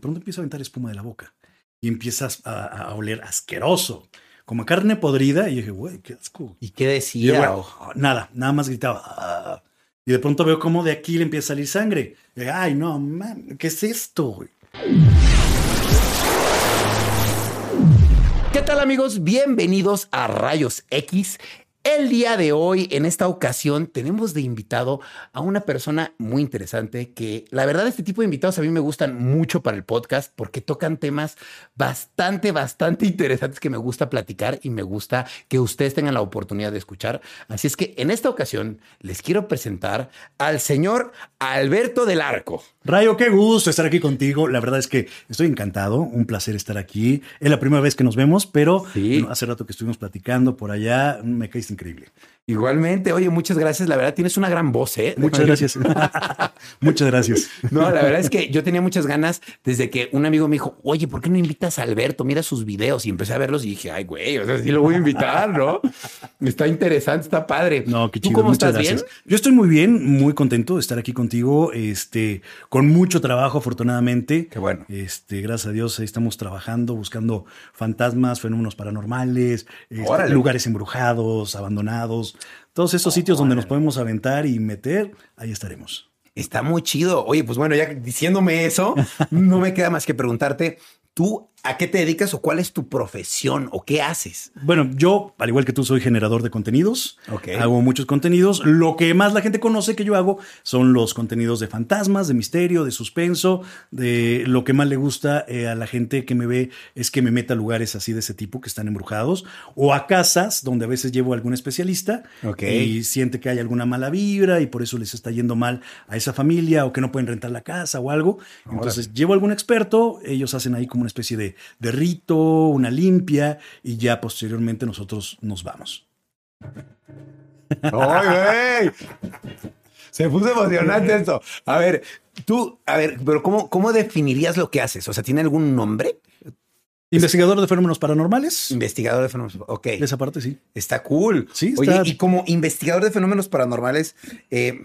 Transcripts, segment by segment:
De pronto empieza a aventar espuma de la boca y empiezas a, a oler asqueroso, como a carne podrida. Y yo dije, güey, qué asco. ¿Y qué Y yo, decía? O- nada, nada más gritaba. "Ah". Y de pronto veo cómo de aquí le empieza a salir sangre. Y dije, Ay, no, man, ¿qué es esto, güey? ¿Qué tal amigos? Bienvenidos a Rayos X. El día de hoy, en esta ocasión, tenemos de invitado a una persona muy interesante que la verdad este tipo de invitados a mí me gustan mucho para el podcast porque tocan temas bastante, bastante interesantes que me gusta platicar y me gusta que ustedes tengan la oportunidad de escuchar. Así es que en esta ocasión les quiero presentar al señor Alberto del Arco. Rayo, qué gusto estar aquí contigo. La verdad es que estoy encantado, un placer estar aquí. Es la primera vez que nos vemos, pero Sí. bueno, hace rato que estuvimos platicando por allá, me caíste increíble. Igualmente, oye, muchas gracias. La verdad tienes una gran voz, ¿eh? Muchas gracias. Muchas gracias. No, la verdad es que yo tenía muchas ganas desde que un amigo me dijo, oye, ¿por qué no invitas a Alberto? Mira sus videos. Y empecé a verlos y dije, ay, güey, o sea, sí lo voy a invitar, ¿no? Está interesante, está padre. No, qué ¿Tú chido. cómo muchas estás? gracias. ¿Bien? Yo estoy muy bien, muy contento de estar aquí contigo, este, con mucho trabajo, afortunadamente. Qué bueno. Este, gracias a Dios, ahí estamos trabajando, buscando fantasmas, fenómenos paranormales, este, lugares embrujados, abandonados, todos esos sitios donde nos podemos aventar y meter, ahí estaremos. Está muy chido. Oye, pues bueno, ya diciéndome eso, no me queda más que preguntarte, ¿tú a qué te dedicas o cuál es tu profesión o qué haces? Bueno, yo, al igual que tú, soy generador de contenidos. Ok. Hago muchos contenidos. Lo que más la gente conoce que yo hago son los contenidos de fantasmas, de misterio, de suspenso. De lo que más le gusta eh, a la gente que me ve es que me meta a lugares así de ese tipo que están embrujados o a casas donde a veces llevo a algún especialista y siente que hay alguna mala vibra y por eso les está yendo mal a esa familia o que no pueden rentar la casa o algo. Entonces llevo a algún experto, ellos hacen ahí como una especie de, de rito, una limpia y ya posteriormente nosotros nos vamos. ¡Ay, güey! Se puso emocionante esto. A ver, tú, a ver, pero ¿cómo, ¿cómo definirías lo que haces? O sea, ¿tiene algún nombre? Investigador de fenómenos paranormales. Investigador de fenómenos. Ok. Esa parte sí. Está cool. Sí, Oye, está- y como investigador de fenómenos paranormales, eh,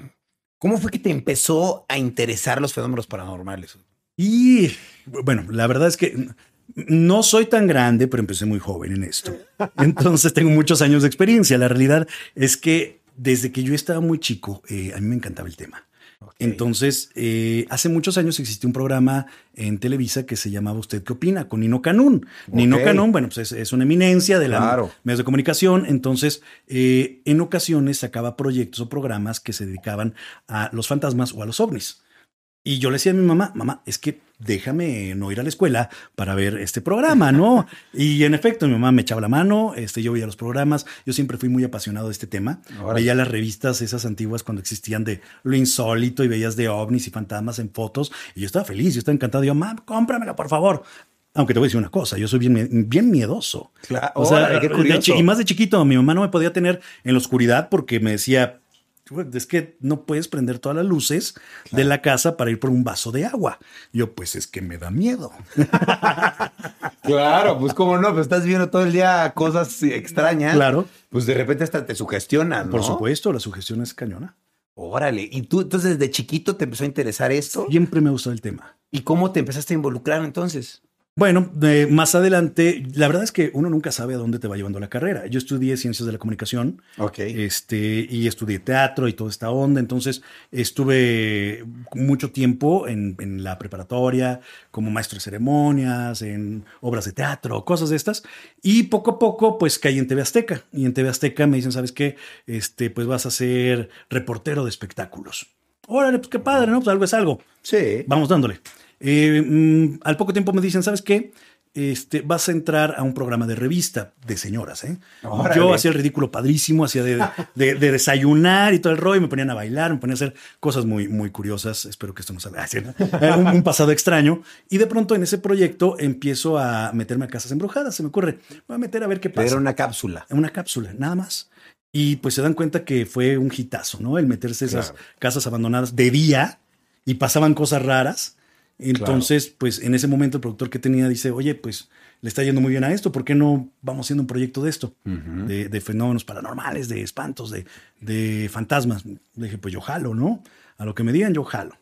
¿cómo fue que te empezó a interesar los fenómenos paranormales? Y bueno, la verdad es que no soy tan grande, pero empecé muy joven en esto. Entonces tengo muchos años de experiencia. La realidad es que desde que yo estaba muy chico, eh, a mí me encantaba el tema. Entonces, eh, hace muchos años existió un programa en Televisa que se llamaba ¿Usted qué opina? con Nino Canún. Nino. Canún, bueno, pues es, es una eminencia de la Claro. medios de comunicación. Entonces, eh, en ocasiones sacaba proyectos o programas que se dedicaban a los fantasmas o a los ovnis. Y yo le decía a mi mamá, mamá, es que déjame no ir a la escuela para ver este programa, ¿no? y en efecto, mi mamá me echaba la mano, este, yo veía los programas, yo siempre fui muy apasionado de este tema. Veía las revistas esas antiguas cuando existían de lo insólito y veías de ovnis y fantasmas en fotos. Y yo estaba feliz, yo estaba encantado. Yo, mamá, cómpramela, por favor. Aunque te voy a decir una cosa, yo soy bien, bien miedoso. Claro, O sea, qué de y más de chiquito, mi mamá no me podía tener en la oscuridad porque me decía, "Güey, es que no puedes prender todas las luces de la casa para ir por un vaso de agua. Yo, pues es que me da miedo. Claro, pues cómo no, pues estás viendo todo el día cosas extrañas. Claro. Pues de repente hasta te sugestionan, Por ¿no? supuesto, la sugestión es cañona. Órale. ¿Y tú entonces desde chiquito te empezó a interesar esto? Siempre me gustado el tema. ¿Y cómo te empezaste a involucrar entonces? Bueno, eh, más adelante, la verdad es que uno nunca sabe a dónde te va llevando la carrera. Yo estudié ciencias de la comunicación. Ok. Este, y estudié teatro y toda esta onda. Entonces, estuve mucho tiempo en, en la preparatoria, como maestro de ceremonias, en obras de teatro, cosas de estas. Y poco a poco, pues caí en TV Azteca. Y en TV Azteca me dicen, ¿sabes qué? Este, pues vas a ser reportero de espectáculos. Órale, pues qué padre, ¿no? Pues algo es algo. Sí. Vamos dándole. Eh, mm, al poco tiempo me dicen, ¿sabes qué? Este, vas a entrar a un programa de revista de señoras, ¿eh? Órale. Yo hacía el ridículo padrísimo, hacía de, de- de desayunar y todo el rollo, y me ponían a bailar, me ponían a hacer cosas muy, muy curiosas. Espero que esto no salga así. Eh, un, un pasado extraño. Y de pronto en ese proyecto empiezo a meterme a casas embrujadas. Se me ocurre, voy a meter a ver qué pasa Era una cápsula. una cápsula, nada más. Y pues se dan cuenta que fue un hitazo, ¿no? El meterse a esas Claro. casas abandonadas de día y pasaban cosas raras. Entonces, pues en ese momento el productor que tenía dice, oye, pues le está yendo muy bien a esto, ¿por qué no vamos haciendo un proyecto de esto? de, de fenómenos paranormales, de espantos, de, de fantasmas. Le dije, pues yo jalo, ¿no? A lo que me digan, yo jalo.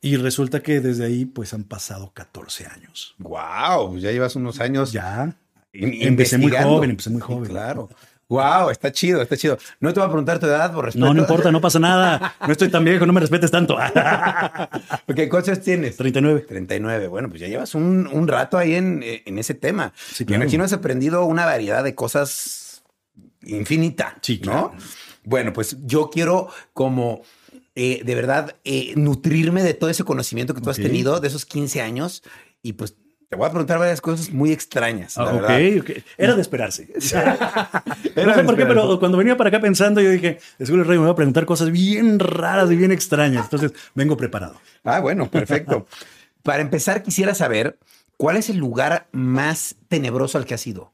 Y resulta que desde ahí pues han pasado 14 años. Wow, ya llevas unos años. Ya. Empecé muy joven, empecé muy joven. Claro. Wow, está chido, está chido. No te voy a preguntar tu edad por respeto. No, no importa, no pasa nada. No estoy tan viejo, no me respetes tanto. ¿Qué cosas tienes? 39. 39. Bueno, pues ya llevas un, rato ahí en, ese tema. Sí, Me imagino has aprendido una variedad de cosas infinita. Sí, ¿no? Bueno, pues yo quiero como eh, de verdad eh, nutrirme de todo ese conocimiento que tú has tenido de esos 15 años y pues te voy a preguntar varias cosas muy extrañas. La ah, Era de esperarse. no sé por qué, pero cuando venía para acá pensando, yo dije, seguro el rey me va a preguntar cosas bien raras y bien extrañas. Entonces, vengo preparado. Ah, bueno, perfecto. para empezar, quisiera saber cuál es el lugar más tenebroso al que has ido.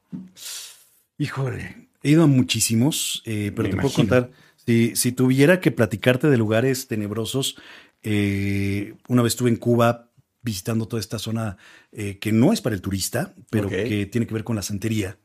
Híjole, he ido a muchísimos, eh, pero te puedo contar. Si, si, tuviera que platicarte de lugares tenebrosos, eh, una vez estuve en Cuba visitando toda esta zona eh, que no es para el turista, pero que tiene que ver con la santería,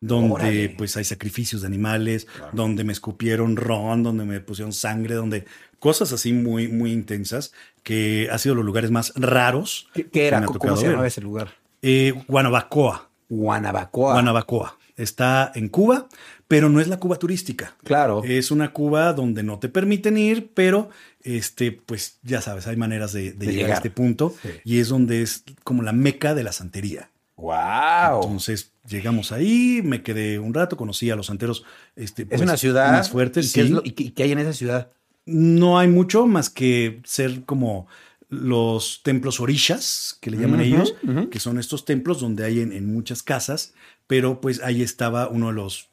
donde pues hay sacrificios de animales, donde me escupieron ron, donde me pusieron sangre, donde cosas así muy, muy intensas, que ha sido los lugares más raros. ¿Qué, era? ¿Cómo se llamaba ese lugar? Eh, Guanabacoa. Guanabacoa. Guanabacoa. Está en Cuba, pero no es la Cuba turística. Claro. Es una Cuba donde no te permiten ir, pero este, pues ya sabes, hay maneras de, llegar, a este punto y es donde es como la meca de la santería. ¡Wow! Entonces llegamos ahí, me quedé un rato, conocí a los santeros. Este, es una pues, ciudad más fuerte. ¿Y, qué, hay en esa ciudad? No hay mucho más que ser como los templos orishas, que le llaman ellos, que son estos templos donde hay en, muchas casas, pero pues ahí estaba uno de los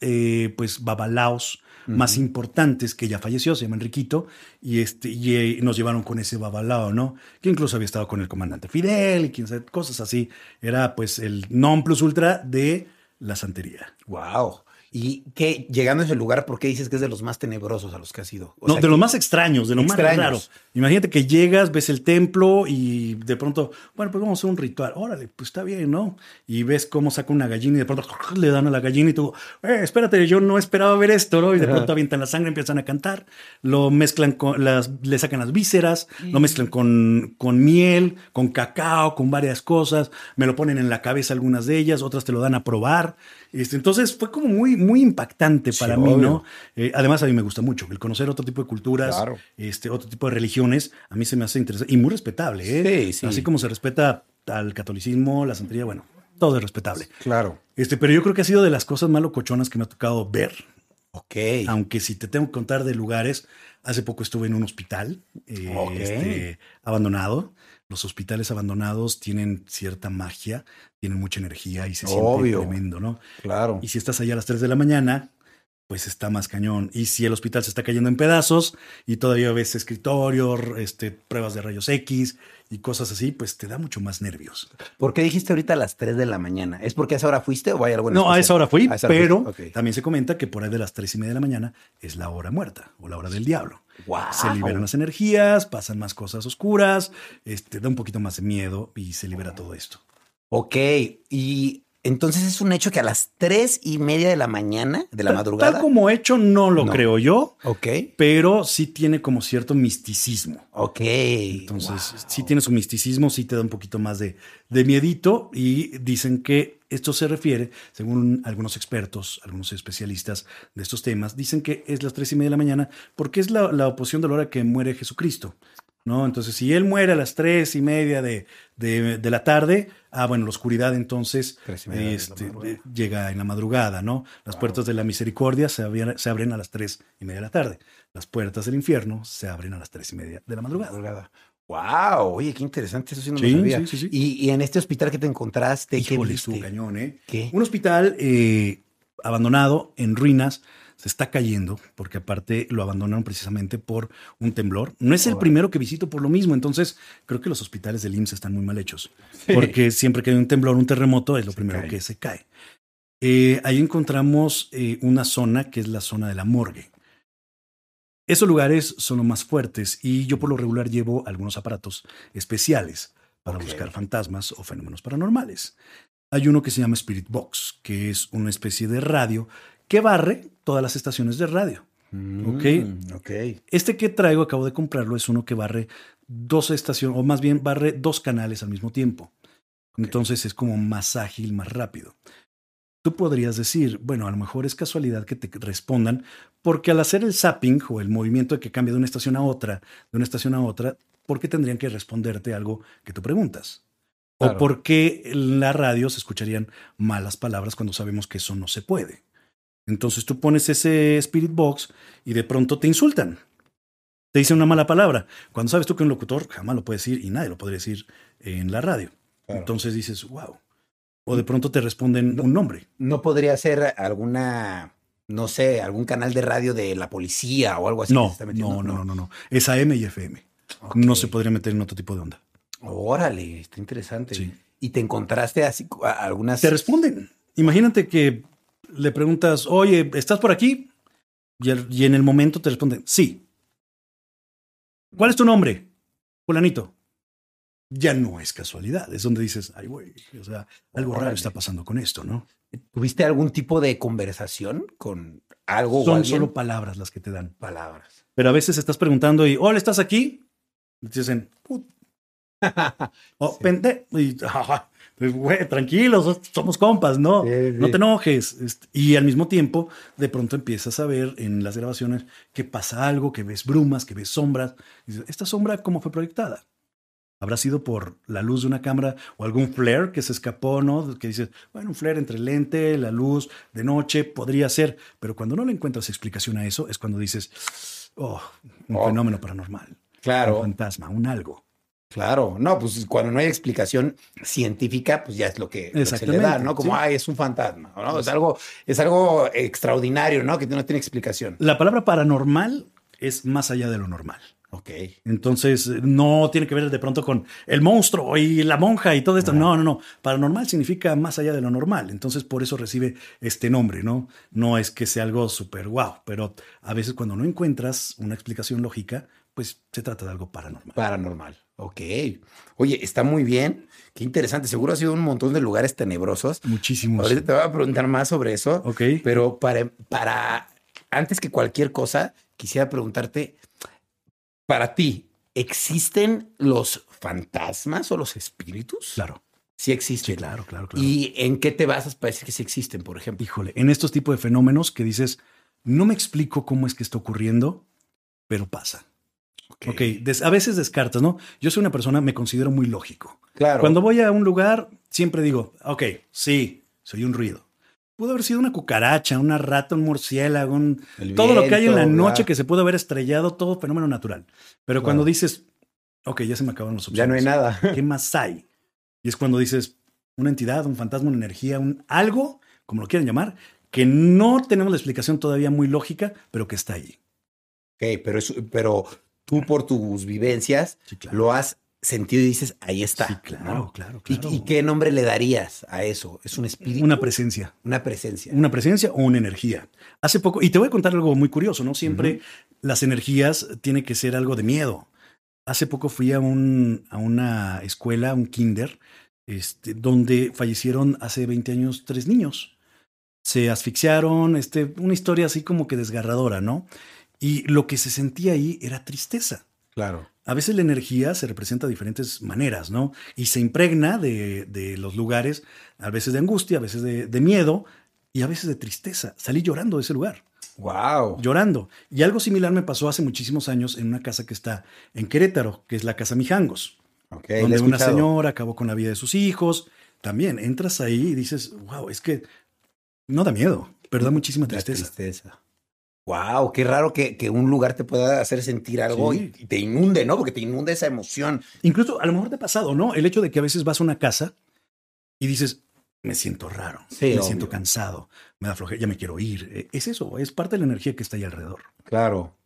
eh, pues babalaos más importantes que ya falleció, se llama Enriquito, y, este, y eh, nos llevaron con ese babalao, ¿no? Que incluso había estado con el comandante Fidel y quién sabe, cosas así. Era pues el non plus ultra de la santería. ¡Wow! Y que llegando a ese lugar, ¿por qué dices que es de los más tenebrosos a los que has ido? no, de los más extraños, de los más raros. Imagínate que llegas, ves el templo y de pronto, bueno, pues vamos a hacer un ritual. Órale, pues está bien, ¿no? Y ves cómo saca una gallina y de pronto le dan a la gallina y tú, eh, espérate, yo no esperaba ver esto, ¿no? Y de pronto avientan la sangre, empiezan a cantar, lo mezclan con las, le sacan las vísceras, lo mezclan con, con miel, con cacao, con varias cosas, me lo ponen en la cabeza algunas de ellas, otras te lo dan a probar. Este, entonces fue como muy, muy impactante para mí, ¿no? Eh, además, a mí me gusta mucho el conocer otro tipo de culturas, este, otro tipo de religiones. A mí se me hace interesante y muy respetable, ¿eh? Sí, sí. Así como se respeta al catolicismo, la santería, bueno, todo es respetable. Claro. Este, pero yo creo que ha sido de las cosas más locochonas que me ha tocado ver. Ok. Aunque si te tengo que contar de lugares, hace poco estuve en un hospital eh, este, abandonado los hospitales abandonados tienen cierta magia, tienen mucha energía y se siente tremendo, ¿no? Claro. Y si estás allá a las 3 de la mañana, pues está más cañón. Y si el hospital se está cayendo en pedazos y todavía ves escritorio, este, pruebas de rayos X y cosas así, pues te da mucho más nervios. ¿Por qué dijiste ahorita a las 3 de la mañana? ¿Es porque a esa hora fuiste o hay algo en No, a esa hora fui, pero también se comenta que por ahí de las 3 y media de la mañana es la hora muerta o la hora del diablo. Se liberan las energías, pasan más cosas oscuras, este, da un poquito más de miedo y se libera todo esto. Ok, y entonces es un hecho que a las tres y media de la mañana, de la madrugada. Tal como hecho, no lo creo yo. Ok. Pero sí tiene como cierto misticismo. Ok. Entonces, sí tiene su misticismo, sí te da un poquito más de, de miedito. Y dicen que esto se refiere, según algunos expertos, algunos especialistas de estos temas, dicen que es las tres y media de la mañana porque es la, la oposición de la hora que muere Jesucristo. ¿No? Entonces, si él muere a las tres y media de, la tarde, ah, bueno, la oscuridad entonces este, llega en la madrugada, ¿no? Las puertas de la misericordia se, abren, a las tres y media de la tarde. Las puertas del infierno se abren a las tres y media de la madrugada. Wow, oye, qué interesante, eso sí no lo sabía. y, en este hospital que te encontraste, Híjole, ¿qué cañón, ¿eh? Un hospital eh, abandonado, en ruinas, se está cayendo, porque aparte lo abandonaron precisamente por un temblor. No es el primero que visito por lo mismo, entonces creo que los hospitales del IMSS están muy mal hechos, porque siempre que hay un temblor, un terremoto, es lo primero que se cae. Eh, ahí encontramos eh, una zona que es la zona de la morgue. Esos lugares son los más fuertes y yo por lo regular llevo algunos aparatos especiales para buscar fantasmas o fenómenos paranormales. Hay uno que se llama Spirit Box, que es una especie de radio que barre todas las estaciones de radio. Ok. Mm, ok. Este que traigo, acabo de comprarlo, es uno que barre dos estaciones, o más bien barre dos canales al mismo tiempo. Entonces es como más ágil, más rápido. Tú podrías decir, bueno, a lo mejor es casualidad que te respondan, porque al hacer el zapping o el movimiento de que cambia de una estación a otra, de una estación a otra, ¿por qué tendrían que responderte algo que tú preguntas? Claro. ¿O por qué en la radio se escucharían malas palabras cuando sabemos que eso no se puede? Entonces tú pones ese Spirit Box y de pronto te insultan. Te dicen una mala palabra. Cuando sabes tú que un locutor jamás lo puede decir y nadie lo podría decir en la radio. Claro. Entonces dices, wow. O de pronto te responden un nombre. ¿No podría ser alguna, no sé, algún canal de radio de la policía o algo así? que No, se está metiendo? no, no, no, no, no. Es AM y FM. No se podría meter en otro tipo de onda. Órale, está interesante. Sí. Y te encontraste así a- algunas. Te responden. Imagínate que le preguntas, oye, ¿estás por aquí? Y, el- y en el momento te responden, sí. ¿Cuál es tu nombre? Fulanito. Ya no es casualidad. Es donde dices, ay, güey, o sea, algo raro está pasando con esto, ¿no? ¿Tuviste algún tipo de conversación con algo o Son solo palabras las que te dan. palabras. Pero a veces estás preguntando y, hola, ¿estás aquí? Y te dicen, "Put". oh, Sí. pende. Y, "Ajá, pues, güey, tranquilos, somos compas, ¿no? Sí, sí. No te enojes. Y al mismo tiempo, de pronto empiezas a ver en las grabaciones que pasa algo, que ves brumas, que ves sombras. Y dices, ¿esta sombra cómo fue proyectada? ¿Habrá sido por la luz de una cámara o algún flare que se escapó, ¿no? Que dices, bueno, un flare entre el lente, la luz, de noche, podría ser. Pero cuando no le encuentras explicación a eso, es cuando dices, oh, un Oh. fenómeno paranormal. Un Claro, fantasma, un algo. Claro. No, pues cuando no hay explicación científica, pues ya es lo que, lo que se le da, ¿no? Como, sí. ay, es un fantasma, ¿no? Es algo, es algo extraordinario, ¿no? Que no tiene explicación. La palabra paranormal es más allá de lo normal. Ok. Entonces, no tiene que ver de pronto con el monstruo y la monja y todo esto. No, no, no. Paranormal significa más allá de lo normal. Entonces, por eso recibe este nombre, ¿no? No es que sea algo súper guau, pero a veces cuando no encuentras una explicación lógica, pues se trata de algo paranormal. Paranormal. Ok. Oye, está muy bien. Qué interesante. Seguro ha sido un montón de lugares tenebrosos. Muchísimos. Ahorita te voy a preguntar más sobre eso. Ok. Pero para, para antes que cualquier cosa, quisiera preguntarte, para ti, ¿existen los fantasmas o los espíritus? Claro. Sí existen. Sí, claro, claro, claro. ¿Y en qué te basas para decir que sí existen, por ejemplo? Híjole, en estos tipos de fenómenos que dices, no me explico cómo es que está ocurriendo, pero pasa. Ok, des- a veces descartas, ¿no? Yo soy una persona, me considero muy lógico. Claro. Cuando voy a un lugar, siempre digo, ok, sí, soy un ruido. Pudo haber sido una cucaracha, una rata, un murciélago, un- todo lo que hay en la noche que se pudo haber estrellado, todo fenómeno natural. Pero Claro. cuando dices, ok, ya se me acabaron los opciones. Ya no hay nada. ¿Qué más hay? Y es cuando dices, una entidad, un fantasma, una energía, un algo, como lo quieran llamar, que no tenemos la explicación todavía muy lógica, pero que está ahí. Ok, pero, es- pero tú por tus vivencias Sí, claro. lo has sentido y dices, ahí está. Sí, claro, ¿no? claro, ¿Y- claro. ¿Y, qué nombre le darías a eso? ¿Es un espíritu? Una presencia. Una presencia. Una presencia o una energía. Hace poco, y te voy a contar algo muy curioso, ¿no? Siempre las energías tiene que ser algo de miedo. Hace poco fui a, un, a una escuela, un kinder, este, donde fallecieron hace 20 años tres niños. Se asfixiaron, este, una historia así como que desgarradora, ¿no? Y lo que se sentía ahí era tristeza. Claro. A veces la energía se representa de diferentes maneras, ¿no? Y se impregna de, de los lugares, a veces de angustia, a veces de, de miedo y a veces de tristeza. Salí llorando de ese lugar, Wow. llorando. Y algo similar me pasó hace muchísimos años en una casa que está en Querétaro, que es la Casa Mijangos, Ok, la he donde una señora acabó con la vida de sus hijos. También entras ahí y dices, wow, es que no da miedo, pero da muchísima La tristeza. Wow, qué raro que, que un lugar te pueda hacer sentir algo Sí. y, y te inunde, ¿no? Porque te inunde esa emoción. Incluso a lo mejor te ha pasado, ¿no? El hecho de que a veces vas a una casa y dices, me siento raro, Sí, me obvio. siento cansado, me da flojera, ya me quiero ir. Eh, Es eso, es parte de la energía que está ahí alrededor. Claro.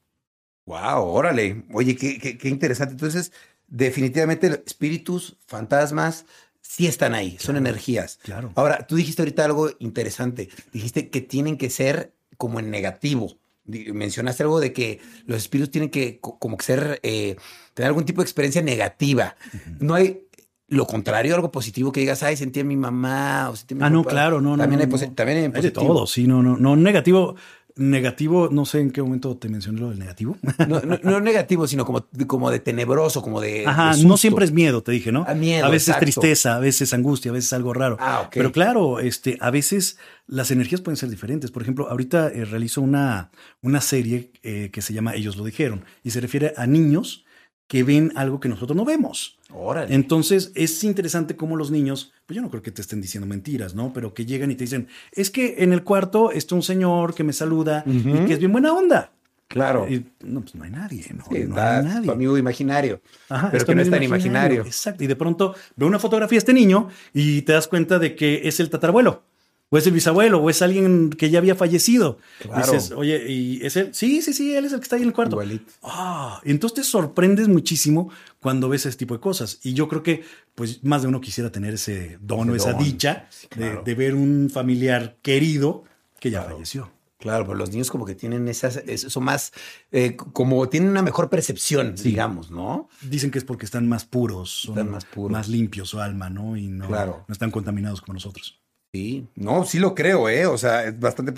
Wow, órale. Oye, qué, qué, qué interesante. Entonces, definitivamente espíritus, fantasmas, sí están ahí, son energías. Claro. Ahora, tú dijiste ahorita algo interesante. Dijiste que tienen que ser como en negativo. Mencionaste algo de que los espíritus tienen que co- como que ser, eh, tener algún tipo de experiencia negativa. No hay lo contrario, algo positivo que digas, ay, sentí a mi mamá o sentí a mi Ah, no, papá". clay claro, no, no. También no, hay, no. también hay Hay de todo, sí, no, no, no negativo. Negativo, no sé en qué momento te mencioné lo del negativo. No, no, no negativo, sino como, como de tenebroso, como de. Ajá, de no siempre es miedo, te dije, ¿no? Ah, miedo, a veces exacto. tristeza, a veces angustia, a veces algo raro. Ah, ok. Pero claro, este, a veces las energías pueden ser diferentes. Por ejemplo, ahorita eh, realizo una, una serie eh, que se llama Ellos lo dijeron y se refiere a niños que ven algo que nosotros no vemos. Órale. Entonces es interesante cómo los niños, pues yo no creo que te estén diciendo mentiras, ¿no? Pero que llegan y te dicen, es que en el cuarto está un señor que me saluda y que es bien buena onda. claro. Y, no, pues no hay nadie, no, Sí, no hay tu nadie. amigo imaginario. Ajá, pero tu que no es tan imaginario. Exacto. Y de pronto ve una fotografía de este niño y te das cuenta de que es el tatarabuelo, o es el bisabuelo, o es alguien que ya había fallecido. Claro. Dices, oye, ¿y es él? Sí, sí, sí, él es el que está ahí en el cuarto. Ah, entonces te sorprendes muchísimo cuando ves ese tipo de cosas. Y yo creo que, pues, más de uno quisiera tener ese don o esa don. dicha Sí, de- claro. de, ver un familiar querido que ya Claro. falleció. Claro, pero los niños como que tienen esas, eso más, eh, como tienen una mejor percepción, digamos, ¿no? Dicen que es porque están más puros, son Están más puros. más limpios su alma, ¿no? Y no, Claro. no están contaminados como nosotros. Sí, no, sí lo creo, ¿eh? O sea, es bastante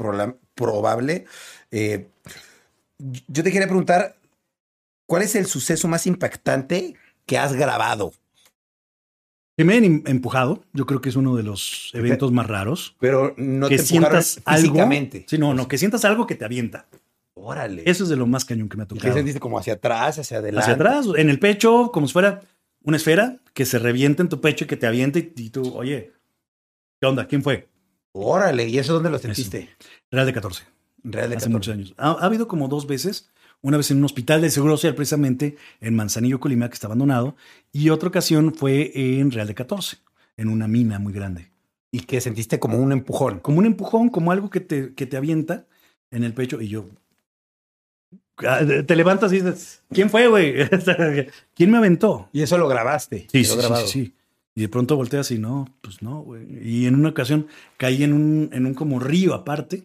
probable. Eh, yo te quería preguntar, ¿cuál es el suceso más impactante que has grabado? Que me han em- empujado, yo creo que es uno de los eventos más raros. Pero no que te sientas algo. físicamente. Sí, no, no, que sientas algo que te avienta. Órale. Eso es de lo más cañón que me ha ¿Y qué tocado. sentiste como hacia atrás, hacia adelante? Hacia atrás, en el pecho, como si fuera una esfera que se revienta en tu pecho y que te avienta y, y tú, oye, ¿qué onda? ¿Quién fue? Órale, ¿y eso dónde lo sentiste? Real de 14, Real de hace 14. muchos años. Ha, ha habido como dos veces, una vez en un hospital de Seguro Social, precisamente en Manzanillo, Colima, que está abandonado, y otra ocasión fue en Real de 14, en una mina muy grande. Y que sentiste como un empujón. como un empujón, como algo que te, que te avienta en el pecho y yo... Ah, Te levantas y dices, ¿quién fue, güey? ¿Quién me aventó? Y eso lo grabaste. Sí, sí, sí, sí. Y de pronto volteas y no, pues no, güey. Y en una ocasión caí en un, en un como río aparte.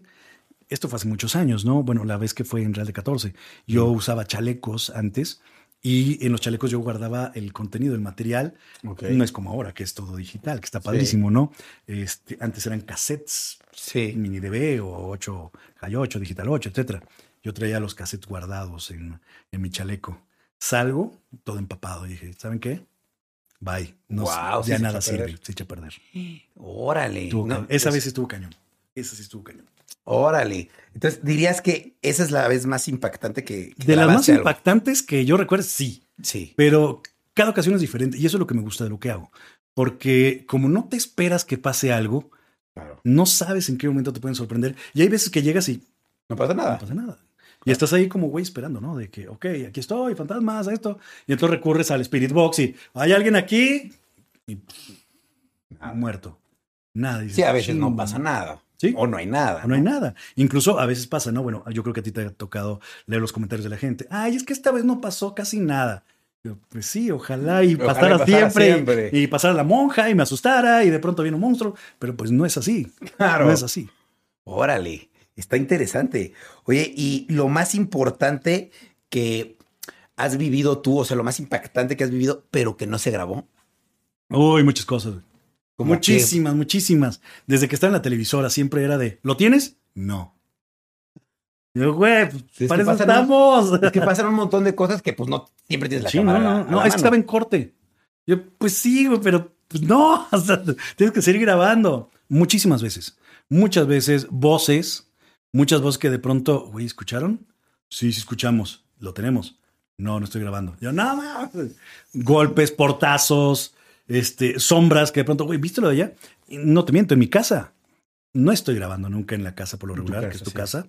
Esto fue hace muchos años, ¿no? Bueno, la vez que fue en Real de 14. Yo usaba chalecos antes y en los chalecos yo guardaba el contenido, el material. Ok. No es como ahora, que es todo digital, que está padrísimo, ¿no? Este, antes eran cassettes Sí. mini DB o 8, High 8, Digital 8, etcétera. Yo traía los cassettes guardados en, en mi chaleco. Salgo todo empapado y dije, ¿saben qué? Bye. No, sí ya nada sirve, se echa a perder. Órale. No. Esa es- vez estuvo cañón. Esa sí estuvo cañón. Órale. Entonces, dirías que esa es la vez más impactante que, que De las más algo? impactantes que yo recuerdo, sí. Sí. Pero cada ocasión es diferente y eso es lo que me gusta de lo que hago. Porque como no te esperas que pase algo, Claro. no sabes en qué momento te pueden sorprender. Y hay veces que llegas y No pasa no nada. pasa nada. Y estás ahí como güey esperando, ¿no? De que, ok, aquí estoy, fantasmas, esto. Y entonces recurres al Spirit Box y hay alguien aquí y muerto. Nada. Sí, a veces no pasa nada. Sí. O no hay nada. No hay nada. Incluso a veces pasa, ¿no? Bueno, yo creo que a ti te ha tocado leer los comentarios de la gente. Ay, es que esta vez no pasó casi nada. Yo, pues sí, ojalá y Ojalá y pasara, pasara siempre, siempre. Y, y pasara la monja y me asustara y de pronto viene un monstruo. Pero pues no es así. Claro. No es así. Órale. Está interesante. Oye, y lo más importante que has vivido tú, o sea, lo más impactante que has vivido, pero que no se grabó. Uy, muchas cosas. Como Muchísimas, muchísimas. Desde que estaba en la televisora siempre era de, ¿lo tienes? No. Yo, güey, pues, que para eso estamos. Es que pasan un montón de cosas que pues no siempre tienes la Sí, cámara. no, a no, la- a no, la es que estaba en corte. Yo, pues sí, güey, pero pues no, o sea, tienes que seguir grabando. Muchísimas veces, muchas veces, voces, muchas voces que de pronto, güey, ¿escucharon? Sí, sí escuchamos, lo tenemos. No, no estoy grabando. Yo, no, mames. golpes, portazos, este, sombras que de pronto, güey, ¿viste lo de allá? No te miento, en mi casa. No estoy grabando nunca en la casa por lo regular, que es tu sí. casa.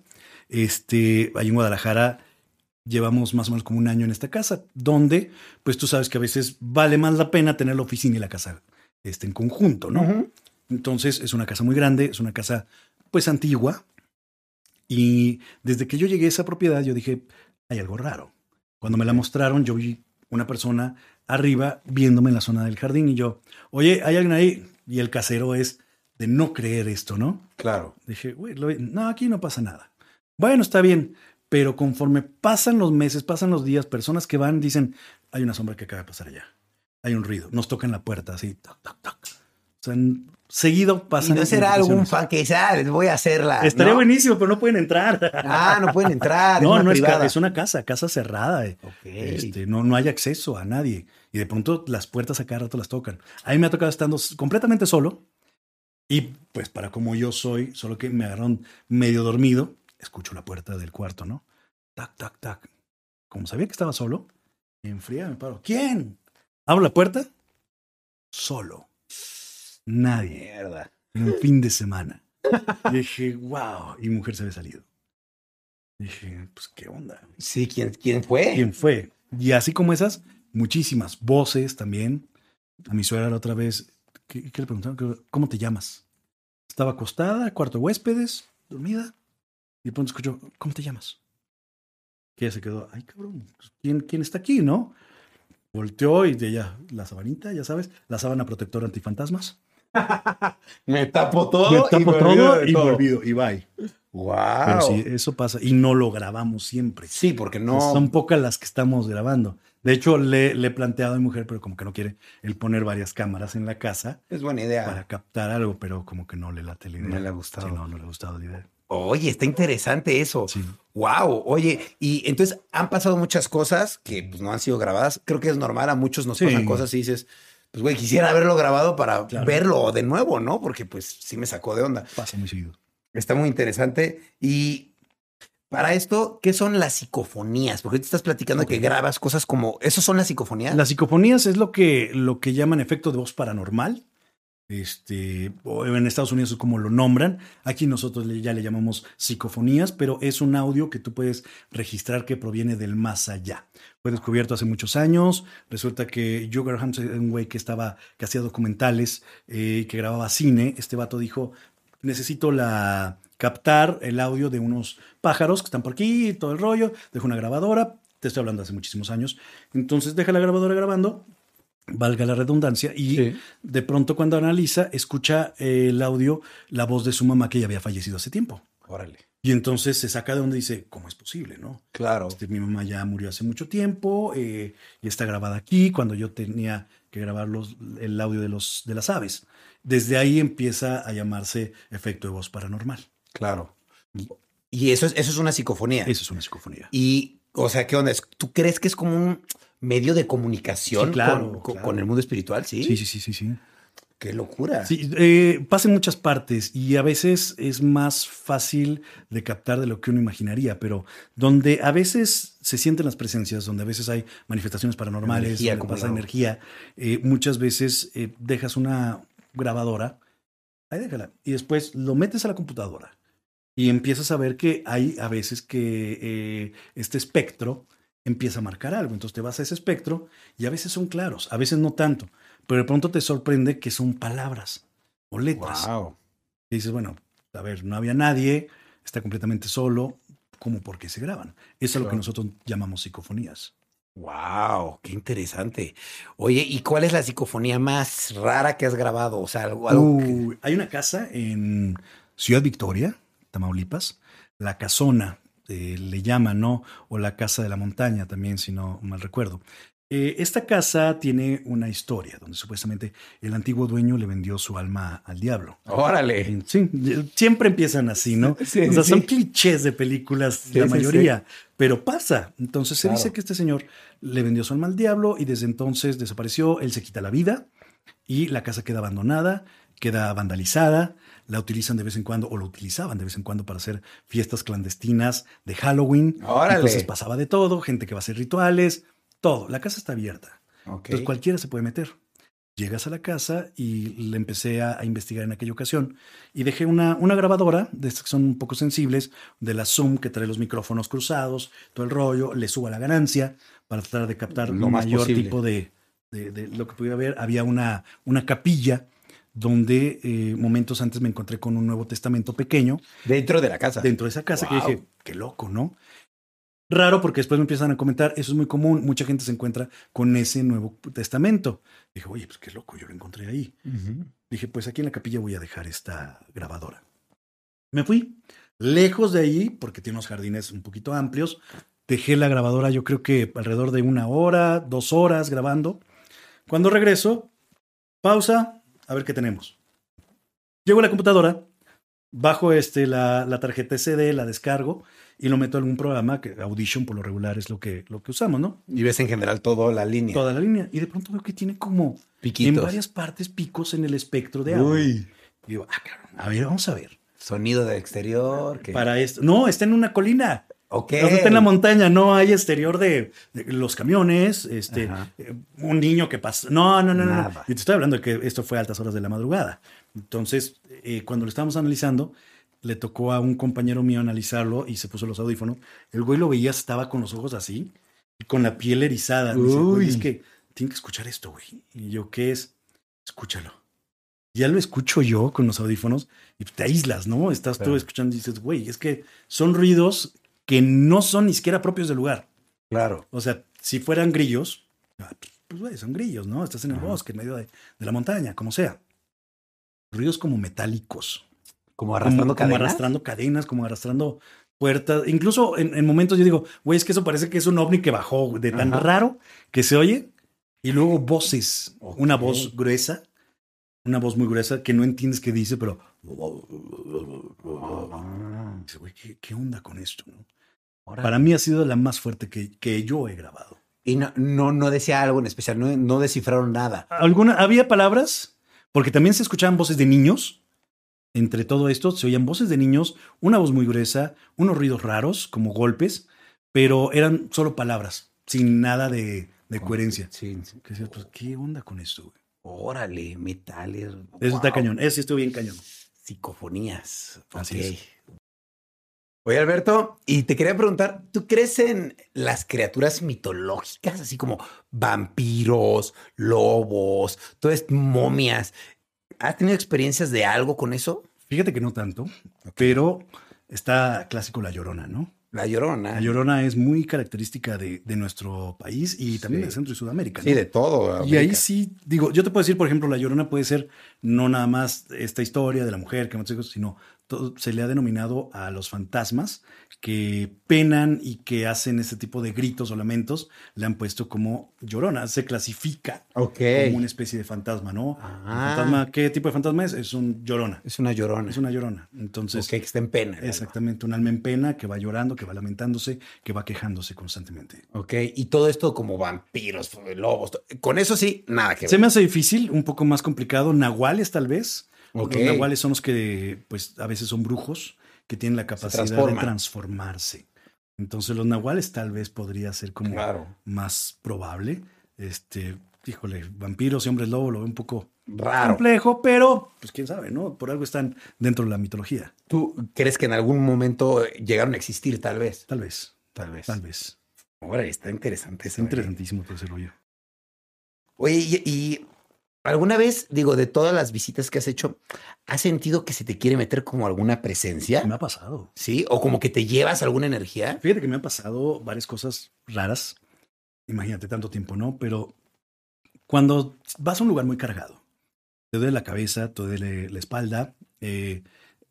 Este, ahí en Guadalajara llevamos más o menos como un año en esta casa, donde, pues tú sabes que a veces vale más la pena tener la oficina y la casa este, en conjunto, ¿no? Entonces es una casa muy grande, es una casa pues antigua. Y desde que yo llegué a esa propiedad, yo dije, hay algo raro. Cuando me la mostraron, yo vi una persona arriba viéndome en la zona del jardín y yo, oye, ¿hay alguien ahí? Y el casero es de no creer esto, ¿no? Claro. Dije, güey, no, aquí no pasa nada. Bueno, está bien, pero conforme pasan los meses, pasan los días, personas que van dicen, hay una sombra que acaba de pasar allá. Hay un ruido, nos tocan la puerta así, toc, toc, toc. O sea, seguido ¿Y pasan. no será algún fan que dice, ah, les voy a hacerla? Estaría ¿no? buenísimo, pero no pueden entrar. Ah, no pueden entrar. no, es una no es, privada. es una casa, casa cerrada. eh. Ok. Este, no, no hay acceso a nadie. Y de pronto las puertas a cada rato las tocan. A mí me ha tocado estando completamente solo. Y pues para como yo soy, solo que me agarraron medio dormido, escucho la puerta del cuarto, ¿no? Tac, tac, tac. Como sabía que estaba solo, en fría me paro. ¿Quién? Abro la puerta. Solo. Nadie. Mierda. En un fin de semana. Y dije, wow. Y mujer se había salido. Dije, pues, ¿qué onda? Sí, ¿quién, quién fue? quién fue. Y así como esas, muchísimas voces también. A mi suegra la otra vez, ¿qué, qué le preguntaron? ¿Cómo te llamas? Estaba acostada, cuarto de huéspedes, dormida. Y de pronto escuchó, ¿cómo te llamas? Que ella se quedó, ay cabrón, pues, ¿quién, quién está aquí, no? Volteó y de ella, la sabanita, ya sabes, la sábana protectora antifantasmas. Me tapo todo. Me tapo me todo y me todo. olvido, y bye. Wow. Pero sí, eso pasa. Y no lo grabamos siempre. Sí, porque no. Son pocas las que estamos grabando. De hecho, le, le he planteado a mi mujer, pero como que no quiere el poner varias cámaras en la casa Es buena idea. para captar algo, pero como que no le late la idea. No le ha gustado. Sí, no, no le ha gustado la idea. Oye, está interesante eso. Sí. Wow. Oye, y entonces han pasado muchas cosas que pues, no han sido grabadas. Creo que es normal. A muchos nos Sí. pasan cosas y dices, pues güey, quisiera haberlo grabado para Claro. verlo de nuevo, ¿no? Porque pues sí me sacó de onda. Pasa muy seguido. Está muy interesante. Y para esto, ¿qué son las psicofonías? Porque te estás platicando Ok. que grabas cosas como. ¿Eso son las psicofonías? Las psicofonías es lo que, lo que llaman efecto de voz paranormal. Este, en Estados Unidos es como lo nombran. Aquí nosotros ya le llamamos psicofonías, pero es un audio que tú puedes registrar que proviene del más allá. Fue descubierto hace muchos años. Resulta que Joe Graham, un güey que estaba, que hacía documentales, eh, que grababa cine. Este vato dijo: Necesito la captar el audio de unos pájaros que están por aquí, todo el rollo. Dejo una grabadora. Te estoy hablando hace muchísimos años. Entonces deja la grabadora grabando valga la redundancia, y Sí. de pronto cuando analiza, escucha el audio, la voz de su mamá que ya había fallecido hace tiempo. Órale. Y entonces se saca de donde dice, ¿cómo es posible, no? Claro. Este, mi mamá ya murió hace mucho tiempo eh, y está grabada aquí cuando yo tenía que grabar los, el audio de, los, de las aves. Desde ahí empieza a llamarse efecto de voz paranormal. Claro. Y eso es, eso es una psicofonía. Eso es una psicofonía. Y, o sea, ¿qué onda? ¿Tú crees que es como un medio de comunicación Sí, claro, con, con- claro. con el mundo espiritual? Sí. Sí, sí, sí, sí, sí. Qué locura. Sí, eh, pasa en muchas partes y a veces es más fácil de captar de lo que uno imaginaría, pero donde a veces se sienten las presencias, donde a veces hay manifestaciones paranormales, Energía donde pasa energía, eh, muchas veces eh, dejas una grabadora, ahí déjala, y después lo metes a la computadora y empiezas a ver que hay a veces que eh, este espectro empieza a marcar algo. Entonces te vas a ese espectro y a veces son claros, a veces no tanto, pero de pronto te sorprende que son palabras o letras. Wow. Y dices, bueno, a ver, no había nadie, está completamente solo, ¿cómo por qué se graban? Eso es lo que nosotros llamamos psicofonías. Wow, qué interesante. Oye, ¿y cuál es la psicofonía más rara que has grabado? O sea, algo, algo que- Uy, hay una casa en Ciudad Victoria, Tamaulipas, la casona, eh, le llaman, ¿no? O la casa de la montaña también, si no mal recuerdo. Eh, esta casa tiene una historia donde supuestamente el antiguo dueño le vendió su alma al diablo. Órale. Sí, siempre empiezan así, ¿no? Sí, o sea, sí. son clichés de películas, la mayoría, pero pasa. Entonces se Claro. dice que este señor le vendió su alma al diablo y desde entonces desapareció, él se quita la vida y la casa queda abandonada, queda vandalizada, la utilizan de vez en cuando o lo utilizaban de vez en cuando para hacer fiestas clandestinas de Halloween. Órale. Entonces pasaba de todo, gente que va a hacer rituales, todo. La casa está abierta. Ok. Entonces cualquiera se puede meter. Llegas a la casa y le empecé a, a investigar en aquella ocasión y dejé una, una grabadora, de estas que son un poco sensibles, de la Zoom que trae los micrófonos cruzados, todo el rollo, le subo a la ganancia para tratar de captar Lo mayor posible. tipo de, de- de lo que pudiera haber. Había una, una capilla donde eh, momentos antes me encontré con un Nuevo Testamento pequeño Dentro de la casa. dentro de esa casa Wow. que dije, qué loco, ¿no? Raro porque después me empiezan a comentar, eso es muy común, mucha gente se encuentra con ese Nuevo Testamento. Dije, oye, pues qué loco, yo lo encontré ahí. Dije, pues aquí en la capilla voy a dejar esta grabadora. Me fui lejos de ahí porque tiene unos jardines un poquito amplios. Dejé la grabadora yo creo que alrededor de una hora, dos horas grabando. Cuando regreso, pausa, a ver qué tenemos. Llego a la computadora, bajo este, la, la tarjeta SD, la descargo y lo meto en algún programa, que Audition por lo regular es lo que, lo que usamos, ¿no? Y ves en general toda la línea. Toda la línea. Y de pronto veo que tiene como Piquitos. en varias partes picos en el espectro de audio. Uy. Y digo, ah, cabrón, a ver, vamos a ver. Sonido del exterior. que- Para esto. No, está en una colina. Ok. O sea, está en la montaña, no hay exterior de, de los camiones, este, eh, un niño que pasa. No, no, no, no. Y te estoy hablando de que esto fue a altas horas de la madrugada. Entonces, eh, cuando lo estábamos analizando, le tocó a un compañero mío analizarlo y se puso los audífonos. El güey lo veía, estaba con los ojos así con la piel erizada. Me dice, Uy. es que tiene que escuchar esto, güey. Y yo, ¿qué es? Escúchalo. Ya lo escucho yo con los audífonos y te aíslas, ¿no? Estás tú Claro. escuchando y dices, güey, es que son ruidos que no son ni siquiera propios del lugar. Claro. O sea, si fueran grillos, ah, pues güey, son grillos, ¿no? Estás en el Ajá. bosque, en medio de, de la montaña, como sea. Ruidos como metálicos. Como Como, arrastrando como cadenas. arrastrando cadenas, como arrastrando puertas. Incluso en, en momentos yo digo, güey, es que eso parece que es un ovni que bajó de tan Ajá. raro que se oye. Y luego voces, una voz gruesa, una voz muy gruesa que no entiendes qué dice, pero... Dices, güey, ¿qué, qué onda con esto? no? Para mí ha sido la más fuerte que, que yo he grabado. Y no, no, no decía algo en especial, no, no descifraron nada. ¿Alguna, había palabras, porque también se escuchaban voces de niños. Entre todo esto se oían voces de niños, una voz muy gruesa, unos ruidos raros, como golpes, pero eran solo palabras, sin nada de, de coherencia. Sí, sí. Pues, ¿qué onda con esto? güey? Órale, metales. Eso está cañón. Sí estuvo bien cañón. Psicofonías. Así Ok. es. Oye, Alberto, y te quería preguntar, ¿tú crees en las criaturas mitológicas, así como vampiros, lobos, todas momias? ¿Has tenido experiencias de algo con eso? Fíjate que no tanto, pero está clásico La Llorona, ¿no? La llorona. La Llorona es muy característica de, de nuestro país y también Sí. de Centro y Sudamérica. Sí, ¿no? de todo. Y ahí sí, digo, yo te puedo decir, por ejemplo, La Llorona puede ser no nada más esta historia de la mujer que sus hijos, sino se le ha denominado a los fantasmas que penan y que hacen este tipo de gritos o lamentos, le han puesto como Llorona. Se clasifica como una especie de fantasma, ¿no? Ah. fantasma, ¿Qué tipo de fantasma es? Es un Llorona. Es una llorona. Es una Llorona. Entonces, Ok, que está en pena. exactamente, un alma en pena que va llorando, que va lamentándose, que va quejándose constantemente. Ok, y todo esto como vampiros, lobos. Con eso sí, nada que ver. Se me hace difícil, un poco más complicado. Nahuales, tal vez. Ok. Los nahuales son los que, pues, a veces son brujos que tienen la capacidad de transformarse. Entonces, los nahuales tal vez podría ser como Claro. más probable. Este, híjole, vampiros y hombres lobo lo veo un poco Raro. complejo, pero, pues, quién sabe, ¿no? Por algo están dentro de la mitología. ¿Tú crees que en algún momento llegaron a existir, tal vez? Tal vez, Tal vez. tal vez. Órale, está interesante. Es eso, ¿eh? interesantísimo todo ese rollo. Oye, y, y alguna vez, digo, de todas las visitas que has hecho, ¿has sentido que se te quiere meter como alguna presencia? Me ha pasado. ¿Sí? ¿O como que te llevas alguna energía? Fíjate que me han pasado varias cosas raras. Imagínate tanto tiempo, ¿no? Pero cuando vas a un lugar muy cargado, te duele la cabeza, te duele la espalda, eh,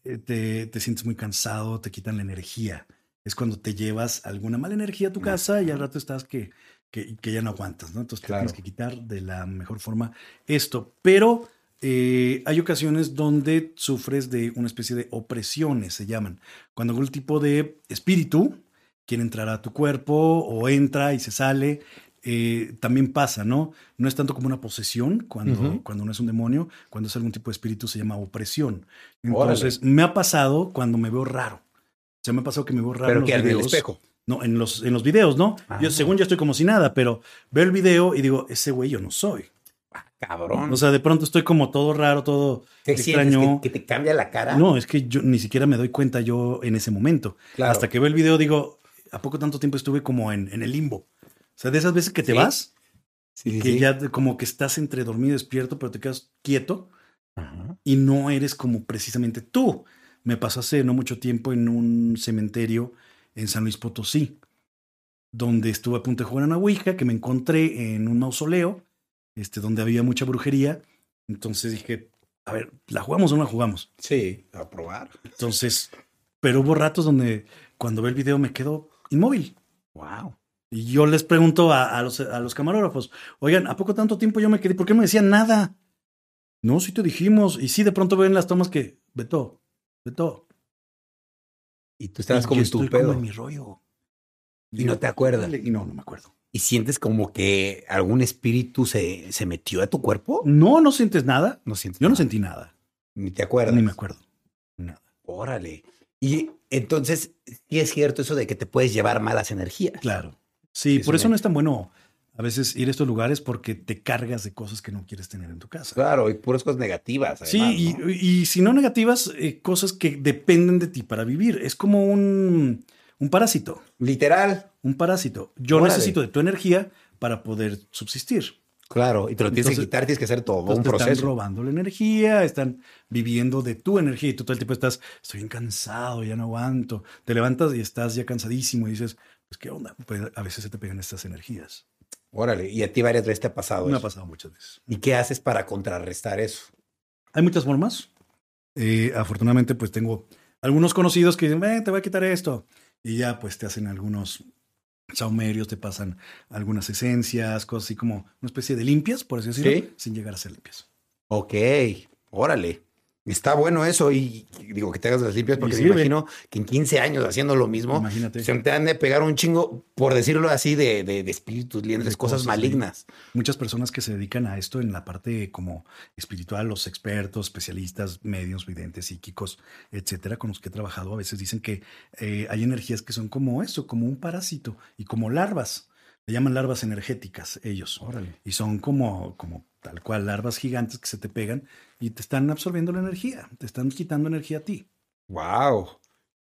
eh, te, te sientes muy cansado, te quitan la energía. Es cuando te llevas alguna mala energía a tu casa y al rato estás que, que, que ya no aguantas, ¿no? Entonces te tienes que quitar de la mejor forma esto. Pero eh, hay ocasiones donde sufres de una especie de opresiones, se llaman. Cuando algún tipo de espíritu quiere entrar a tu cuerpo o entra y se sale, eh, también pasa, ¿no? No es tanto como una posesión cuando, cuando no es un demonio, cuando es algún tipo de espíritu se llama opresión. Entonces, me ha pasado cuando me veo raro. O sea, me ha pasado que me veo raro Pero en que los videos. espejo. No, en los, en los videos, ¿no? Ah. Yo, según yo estoy como si nada, pero veo el video y digo, ese güey yo no soy. Ah, cabrón. O sea, de pronto estoy como todo raro, todo extraño. ¿Que, que te cambia la cara? No, es que yo ni siquiera me doy cuenta yo en ese momento. Claro. Hasta que veo el video digo, ¿a poco tanto tiempo estuve como en, en el limbo? O sea, de esas veces que te Sí. vas, Sí, que sí. ya como que estás entre dormido y despierto, pero te quedas quieto Ajá. y no eres como precisamente tú. Me pasó hace no mucho tiempo en un cementerio en San Luis Potosí, donde estuve a punto de jugar a una Ouija, que me encontré en un mausoleo, este, donde había mucha brujería. Entonces dije, a ver, ¿la jugamos o no la jugamos? Sí, a probar. Entonces, pero hubo ratos donde cuando ve el video me quedo inmóvil. Wow. Y yo les pregunto a, a los, a los camarógrafos, oigan, ¿a poco tanto tiempo yo me quedé? ¿Por qué no me decían nada? No, sí te dijimos. Y sí, de pronto ven las tomas que, Beto, Beto. Y tú estabas Y como yo estoy como en mi rollo. Y no te acuerdas. Y no, no me acuerdo. ¿Y sientes como que algún espíritu se, se metió a tu cuerpo? No, no sientes nada. No sientes. Yo no nada. sentí nada. Ni te acuerdas. Ni me acuerdo. Nada. Órale. Y entonces, sí es cierto eso de que te puedes llevar malas energías. Claro. Sí, Eso por eso me- no es tan bueno a veces ir a estos lugares porque te cargas de cosas que no quieres tener en tu casa. Claro, y puras cosas negativas. Sí, y, ¿no? y si no negativas, eh, cosas que dependen de ti para vivir. Es como un, un parásito. Literal. Un parásito. Yo Órale. necesito de tu energía para poder subsistir. Claro, y te lo tienes que quitar, tienes que hacer todo un te están proceso. robando la energía, están viviendo de tu energía y tú todo el tiempo estás, estoy bien cansado, ya no aguanto. Te levantas y estás ya cansadísimo y dices, pues qué onda, pues a veces se te pegan estas energías. Órale, y a ti varias veces te ha pasado Me ha eso. pasado muchas veces. ¿Y qué haces para contrarrestar eso? Hay muchas formas. Eh, afortunadamente, pues tengo algunos conocidos que dicen, "Ven, te voy a quitar esto. Y ya, pues te hacen algunos saumerios, te pasan algunas esencias, cosas así como una especie de limpias, por así decirlo, Sí. sin llegar a ser limpias. Ok, órale. Está bueno eso y digo que te hagas las limpias porque me imagino que en 15 años haciendo lo mismo, Imagínate. se te han de pegar un chingo, por decirlo así, de, de, de espíritus, liendres, De cosas, cosas, malignas. Muchas personas que se dedican a esto en la parte como espiritual, los expertos, especialistas, medios, videntes, psíquicos, etcétera, con los que he trabajado, a veces dicen que eh, hay energías que son como eso, como un parásito y como larvas. Le llaman larvas energéticas ellos. Órale. Y son como, como tal cual larvas gigantes que se te pegan y te están absorbiendo la energía, te están quitando energía a ti. Wow.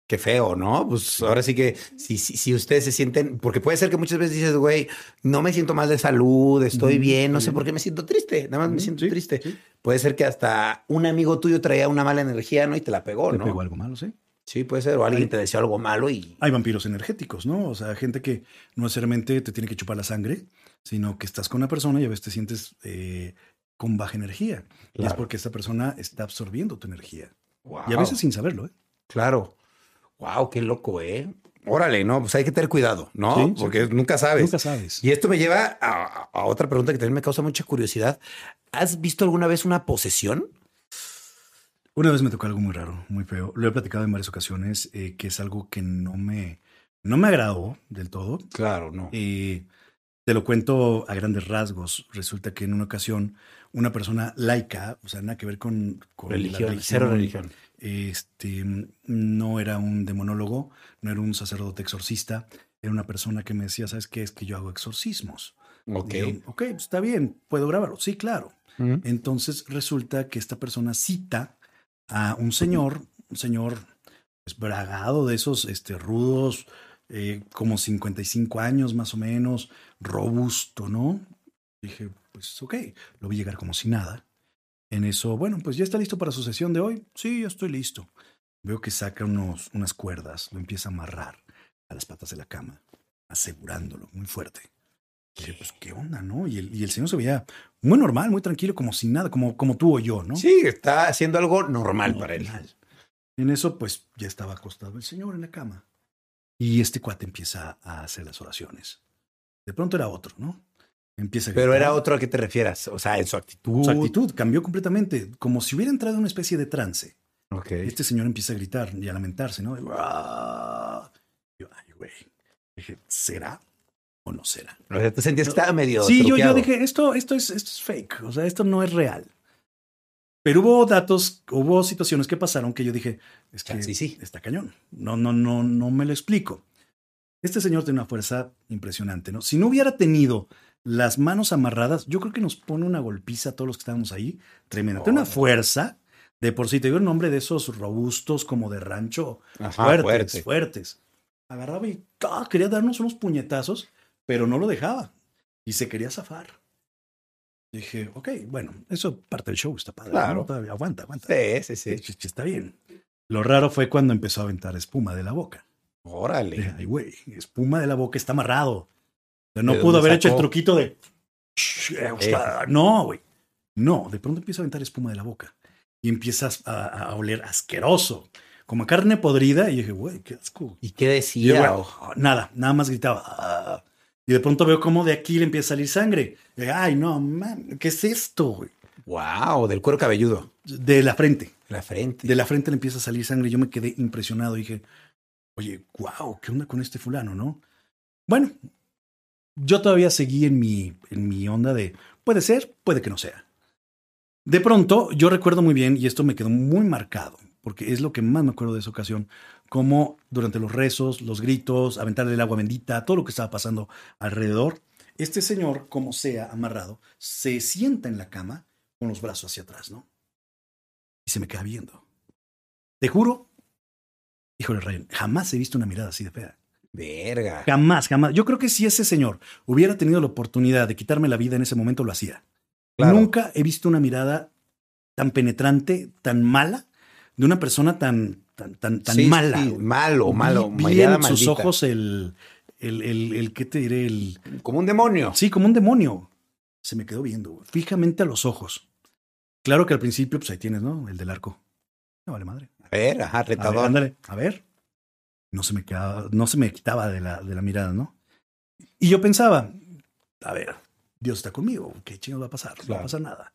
Qué feo, ¿no? Pues ahora sí que si, si, si ustedes se sienten, porque puede ser que muchas veces dices, güey, no me siento mal de salud, estoy bien, no sé por qué me siento triste, nada más me siento sí, triste. sí. Puede ser que hasta un amigo tuyo traía una mala energía, ¿no? Y te la pegó, Te ¿no? pegó algo malo, ¿sí? Sí, puede ser, o alguien Hay- te deseó algo malo y... Hay vampiros energéticos, ¿no? O sea, gente que no necesariamente te tiene que chupar la sangre, sino que estás con una persona y a veces te sientes eh, con baja energía. Y es porque esta persona está absorbiendo tu energía. Wow. Y a veces sin saberlo, ¿eh? Claro. Wow, qué loco, ¿eh? Órale, no, pues hay que tener cuidado, ¿no? Sí, sí, Porque sí. nunca sabes. Nunca sabes. Y esto me lleva a, a otra pregunta que también me causa mucha curiosidad. ¿Has visto alguna vez una posesión? Una vez me tocó algo muy raro, muy feo. Lo he platicado en varias ocasiones, eh, que es algo que no me, no me agradó del todo. Claro, no. Eh, te lo cuento a grandes rasgos. Resulta que en una ocasión una persona laica, o sea, nada que ver con, con la religión, cero religión. este, no era un demonólogo, no era un sacerdote exorcista, era una persona que me decía, ¿sabes qué? Es que yo hago exorcismos. Ok. Yo, ok, está bien, ¿puedo grabarlo? Sí, claro. Entonces resulta que esta persona cita a un señor, un señor pues, bragado de esos este, rudos, eh, como 55 años más o menos, robusto, ¿no? Dije, pues ok, lo vi llegar como si nada. En eso, bueno, pues ya está listo para su sesión de hoy. Sí, ya estoy listo. Veo que saca unos, unas cuerdas, lo empieza a amarrar a las patas de la cama, asegurándolo muy fuerte. Dije, pues qué onda, ¿no? Y el, y el señor se veía muy normal, muy tranquilo, como sin nada, como, como tú o yo, ¿no? Sí, está haciendo algo normal para él. Normal. En eso, pues ya estaba acostado el señor en la cama. Y este cuate empieza a hacer las oraciones. De pronto era otro, ¿no? Empieza a Pero era otro a qué te refieras, o sea, en su actitud. Su actitud cambió completamente, como si hubiera entrado en una especie de trance. Ok. Este señor empieza a gritar y a lamentarse, ¿no? Y. Yo, ay, güey. Dije, ¿será o no será? O sea, tú sentías que estaba medio. Sí, yo, yo dije, esto, esto, es, esto es fake, o sea, esto no es real. Pero hubo datos, hubo situaciones que pasaron que yo dije, es que Sí, sí. está cañón. No, no, no, no me lo explico. Este señor tiene una fuerza impresionante, ¿no? Si no hubiera tenido las manos amarradas, yo creo que nos pone una golpiza a todos los que estábamos ahí, tremenda. Tiene una Órale. fuerza, de por sí, te digo el nombre de esos robustos como de rancho, Ajá, fuertes, fuerte. fuertes. Agarraba y ¡ah! quería darnos unos puñetazos, pero no lo dejaba. Y se quería zafar. Dije, ok, bueno, eso parte del show, está padre. Claro. ¿no? Todavía aguanta, aguanta. Sí, sí, sí. Está bien. Lo raro fue cuando empezó a aventar espuma de la boca. Dije, Órale. Ay, güey, espuma de la boca está amarrado. No ¿De pudo haber hecho el truquito de. No, güey. No, de pronto empieza a aventar espuma de la boca. Y empiezas a, a oler asqueroso. Como a carne podrida. Y dije, güey, qué asco. ¿Y qué yo, decía? nada, nada más gritaba. "Ah". Y de pronto veo cómo de aquí le empieza a salir sangre. Y Ay, no, man, ¿qué es esto, güey? Wow, del cuero cabelludo. De la frente. La frente. De la frente le empieza a salir sangre. Yo me quedé impresionado. Dije, oye, wow, ¿qué onda con este fulano, no? Bueno, yo todavía seguí en mi, en mi onda de, puede ser, puede que no sea. De pronto, yo recuerdo muy bien, y esto me quedó muy marcado, porque es lo que más me acuerdo de esa ocasión, como durante los rezos, los gritos, aventarle el agua bendita, todo lo que estaba pasando alrededor, este señor, como sea amarrado, se sienta en la cama con los brazos hacia atrás, ¿no? Y se me queda viendo. Te juro, híjole, Ryan, jamás he visto una mirada así de fea. Verga. Jamás, jamás. Yo creo que si ese señor hubiera tenido la oportunidad de quitarme la vida en ese momento, lo hacía. Claro. Nunca he visto una mirada tan penetrante, tan mala, de una persona tan, tan, tan, tan Sí, mala. sí, malo, malo. Vi, en sus maldita. ojos el, el, el, el, ¿qué te diré? El, Como un demonio. sí, como un demonio. Se me quedó viendo, fijamente a los ojos. Claro que al principio, pues ahí tienes, ¿no? El del arco. No vale madre. A ver, ajá, A ver, retador. ándale, a ver. No se me quedaba, no se me quitaba de la, de la mirada, ¿no? Y yo pensaba, a ver, Dios está conmigo, ¿qué chingados va a pasar? No va a pasar nada.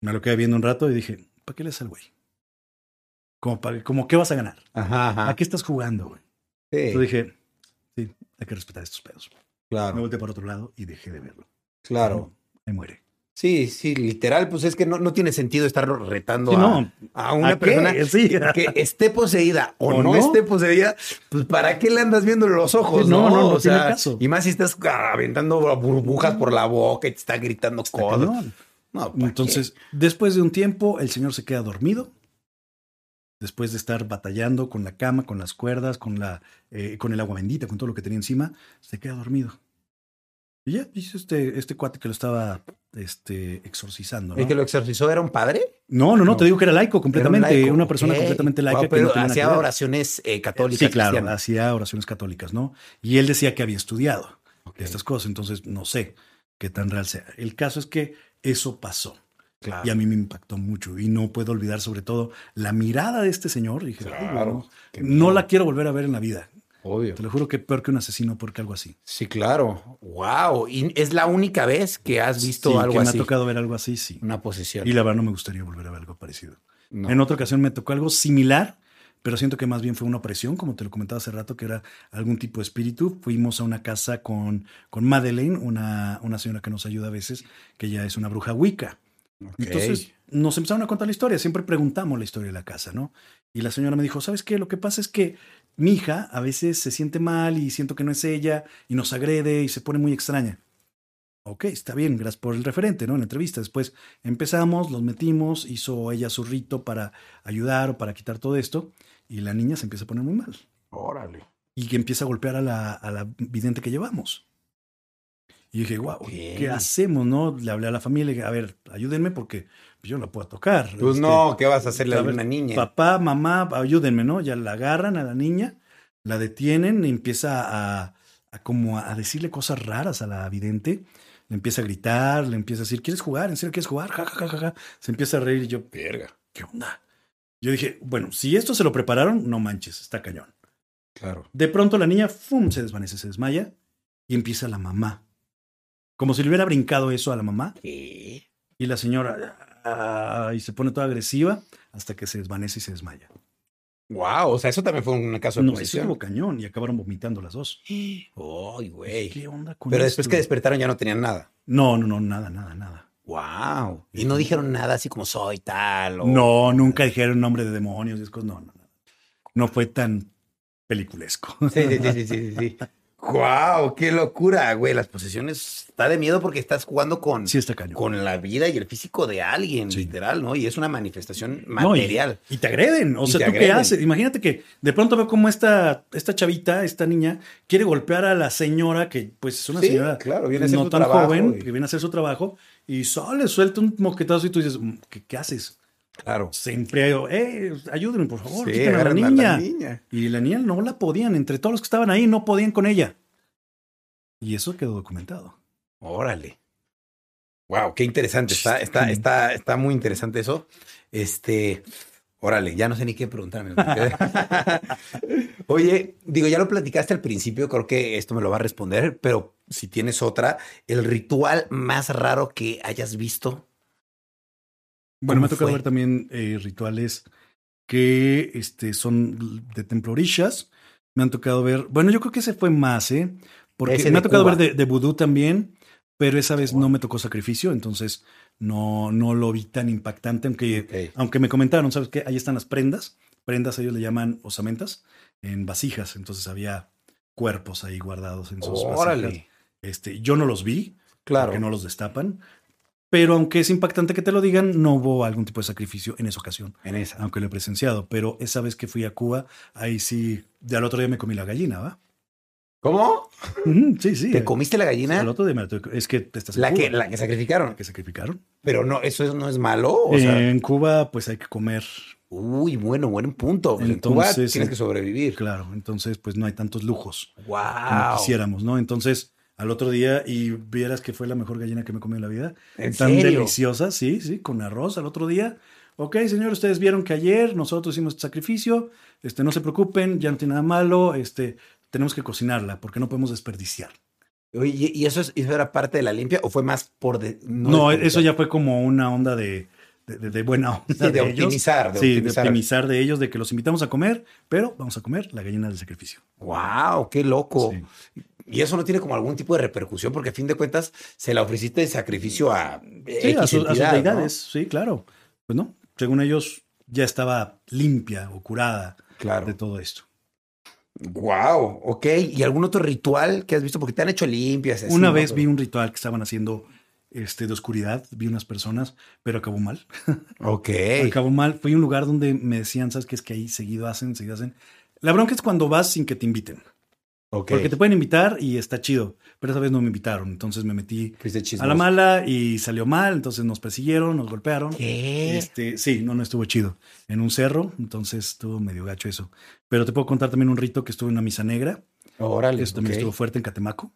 Me lo quedé viendo un rato y dije, ¿para qué le al güey? Como, para, como, ¿qué vas a ganar? Ajá, ajá. ¿A qué estás jugando, güey? Sí, Yo dije, sí, hay que respetar estos pedos. Me claro, volteé para otro lado y dejé de verlo. claro. Me muere. Sí, sí, literal, pues es que no, no tiene sentido estarlo retando Sí, a, no, a una persona Sí. que esté poseída o, ¿O no, no? esté poseída, pues ¿para qué le andas viendo los ojos? Sí, no, no, no O tiene sea, caso. Y más si estás aventando burbujas por la boca y te está gritando cosas. No, ¿para Entonces, después de un tiempo, el señor se queda dormido. Después de estar batallando con la cama, con las cuerdas, con, la, eh, con el agua bendita, con todo lo que tenía encima, se queda dormido. Y ya, dice este, este cuate que lo estaba este, exorcizando. ¿El que lo exorcizó era un padre? no, no, no, No. te digo que era laico completamente, Era un laico, una persona completamente laica que pero no hacía oraciones eh, católicas. Sí, claro, cristianas. hacía oraciones católicas, ¿no? Y él decía que había estudiado estas cosas, entonces no sé qué tan real sea. El caso es que eso pasó. Claro. Y a mí me impactó mucho. Y no puedo olvidar, sobre todo, la mirada de este señor. Dije, "Ay, Claro, no, la quiero volver a ver en la vida. Obvio. Te lo juro que peor que un asesino, peor que algo así. Sí, claro. Wow. Y es la única vez que has visto Sí, algo que me así. ha tocado ver algo así, sí. Una posesión. Y la verdad no me gustaría volver a ver algo parecido. No. En otra ocasión me tocó algo similar, pero siento que más bien fue una opresión, como te lo comentaba hace rato, que era algún tipo de espíritu. Fuimos a una casa con, con Madeleine, una, una señora que nos ayuda a veces, que ya es una bruja wicca. Entonces nos empezaron a contar la historia, siempre preguntamos la historia de la casa, ¿no? Y la señora me dijo, ¿sabes qué? Lo que pasa es que mi hija a veces se siente mal y siento que no es ella y nos agrede y se pone muy extraña. Ok, está bien, gracias por el referente, ¿no? En la entrevista. Después empezamos, los metimos, hizo ella su rito para ayudar o para quitar todo esto y la niña se empieza a poner muy mal Órale. y que empieza a golpear a la, a la vidente que llevamos. Y dije, wow. ¿qué hacemos? no? Le hablé a la familia y dije, a ver, ayúdenme porque yo no la puedo tocar. Pues Este, no, ¿qué vas a hacerle a ver, una niña? Papá, mamá, ayúdenme, ¿no? Ya la agarran a la niña, la detienen y empieza a, a como a decirle cosas raras a la vidente. Le empieza a gritar, le empieza a decir, ¿quieres jugar? ¿En serio quieres jugar? Ja, ja, ja, ja, ja. Se empieza a reír y yo, Verga. ¿qué onda? Yo dije, bueno, si esto se lo prepararon, no manches, está cañón. Claro. De pronto la niña, ¡fum!, se desvanece, se desmaya y empieza la mamá. Como si le hubiera brincado eso a la mamá ¿Qué? y la señora ah, y se pone toda agresiva hasta que se desvanece y se desmaya. Wow, o sea, eso también fue un caso de No, posesión. estuvo cañón y acabaron vomitando las dos. Ay, güey. ¿Qué onda con Pero después que despertaron ya no tenían nada. No, no, no, nada, nada, nada. Wow. Y no dijeron nada así como soy tal. O... No, nunca dijeron nombre de demonios cosas. No, no, no. No fue tan peliculesco. Sí, sí, sí, sí, sí, sí. Wow, qué locura, güey. Las posesiones está de miedo porque estás jugando con, Sí, está con la vida y el físico de alguien, Sí. literal, ¿no? Y es una manifestación No, y- material. y, te agreden. O Y sea, ¿tú qué agreden. haces? Imagínate que de pronto veo como esta, esta chavita, esta niña, quiere golpear a la señora que, pues, es una Sí, señora claro, viene a hacer no su tan trabajo joven, y- que viene a hacer su trabajo, y sale, suelta un moquetazo y tú dices, "Mm, ¿qué, qué haces? Claro. Siempre, eh, ayúdenme, por favor, Sí, quiten a la niña. la niña. Y la niña no la podían, entre todos los que estaban ahí, no podían con ella. Y eso quedó documentado. Órale. Wow, qué interesante. Está, está, está, está muy interesante eso. Este, órale, ya no sé ni qué preguntarme. Oye, digo, ya lo platicaste al principio, creo que esto me lo va a responder, pero si tienes otra, el ritual más raro que hayas visto Bueno, me ha ¿Cómo tocado ver también eh, rituales que este, son de templorishas. Me han tocado ver, bueno, yo creo que ese fue más, ¿eh? Porque Ese me ha tocado Cuba. ver de, de vudú también, pero esa vez no me tocó sacrificio, entonces no, no lo vi tan impactante, aunque, aunque me comentaron, ¿sabes qué? Ahí están las prendas. Prendas ellos le llaman osamentas en vasijas, entonces había cuerpos ahí guardados en sus vasijas. Órale. Este, yo no los vi, Claro. porque no los destapan. Pero aunque es impactante que te lo digan, no hubo algún tipo de sacrificio en esa ocasión, En esa. aunque lo he presenciado. Pero esa vez que fui a Cuba, ahí sí, ya al otro día me comí la gallina, ¿va? ¿Cómo? Sí, sí. ¿Te comiste la Al gallina? otro día me la Es que te estás en La que, la que sacrificaron. que sacrificaron. Pero no, eso es- no es malo. O sea, en Cuba, pues hay que comer, uy, bueno, buen punto. Pues en Cuba tienes eh, que sobrevivir. claro. Entonces, pues no hay tantos lujos como Wow. quisiéramos, ¿no? Entonces, al otro día, y vieras que fue la mejor gallina que me comí en la vida. ¿En tan serio? deliciosa, sí, sí, con arroz al otro día. Ok, señor, ustedes vieron que ayer nosotros hicimos este sacrificio, este, no se preocupen, ya no tiene nada malo, este, tenemos que cocinarla porque no podemos desperdiciar. Oye, ¿y eso, es- eso era parte de la limpia o fue más por de, No, eso ya fue como una onda de, de, de- de buena onda. Sí, de ellos. optimizar, de sí, optimizar. de optimizar de ellos, de que los invitamos a comer, pero vamos a comer la gallina del sacrificio. Wow, qué loco. Sí. Y eso no tiene como algún tipo de repercusión, porque a fin de cuentas se la ofreciste de sacrificio a, Sí, X a, sus- a sus entidad, ¿no? deidades, sí, claro. Pues no, según ellos ya estaba limpia o curada de Claro. todo esto. Wow, ok. ¿Y algún otro ritual que has visto? Porque te han hecho limpias. así, Una vez vi un ritual que estaban haciendo este, de oscuridad, vi unas personas, pero acabó mal. Ok. Acabó mal. Fui a un lugar donde me decían, ¿sabes qué? Es que ahí seguido hacen, seguido hacen. La bronca es cuando vas sin que te inviten. Porque te pueden invitar y está chido, pero esa vez no me invitaron. Entonces me metí a la mala y salió mal. Entonces nos persiguieron, nos golpearon. ¿Qué? Este, sí, no, no estuvo chido. En un cerro, entonces estuvo medio gacho eso. Pero te puedo contar también un rito que estuvo en una misa negra. Órale. Eso también estuvo fuerte en Catemaco,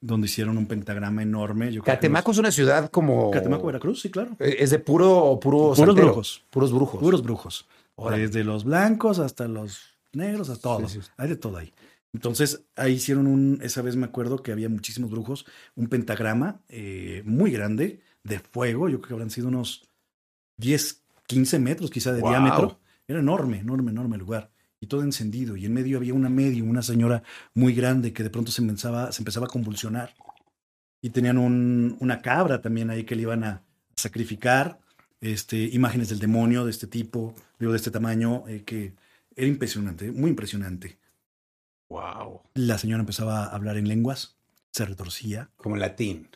donde hicieron un pentagrama enorme. Yo creo que Catemaco es una ciudad como. Catemaco, Veracruz, sí, claro. Eh, Es de puro, puro Puros santero. brujos. Puros brujos. Puros brujos. Órale. Desde los blancos hasta los negros, hasta todos. Sí, sí. Hay de todo ahí. Entonces, ahí hicieron un, esa vez me acuerdo que había muchísimos brujos, un pentagrama eh, muy grande de fuego, yo creo que habrán sido unos 10, 15 metros quizá de Wow. diámetro. Era enorme, enorme, enorme el lugar. Y todo encendido. Y en medio había una medium, una señora muy grande que de pronto se empezaba, se empezaba a convulsionar. Y tenían un- una cabra también ahí que le iban a sacrificar. Este, imágenes del demonio de este tipo, digo, de este tamaño, eh, que era impresionante, muy impresionante. Wow. La señora empezaba a hablar en lenguas, se retorcía, Como en latín.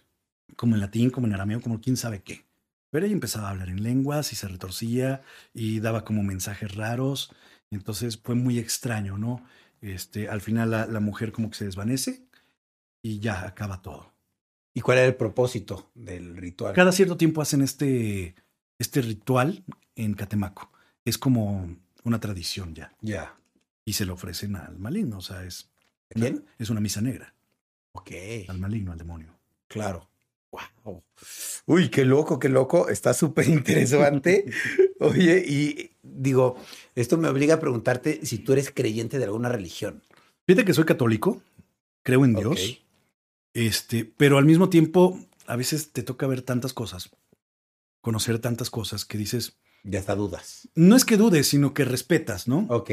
como en latín, como en arameo, como quién sabe qué. Pero ella empezaba a hablar en lenguas y se retorcía y daba como mensajes raros. Entonces fue muy extraño, ¿no? Este, al final la, la mujer como que se desvanece y ya acaba todo. ¿Y cuál era el propósito del ritual? Cada cierto tiempo hacen este, este ritual en Catemaco. Es como una tradición ya. Ya. Y se lo ofrecen al maligno. O sea, es, ¿A ¿Quién? es una misa negra. Ok. Al maligno, al demonio. Claro. Wow. Uy, qué loco, qué loco. Está súper interesante. Oye, y digo, esto me obliga a preguntarte si tú eres creyente de alguna religión. Fíjate que soy católico, creo en Dios, Ok. este, pero al mismo tiempo a veces te toca ver tantas cosas, conocer tantas cosas que dices, Ya está dudas. no es que dudes, sino que respetas, ¿no? Ok.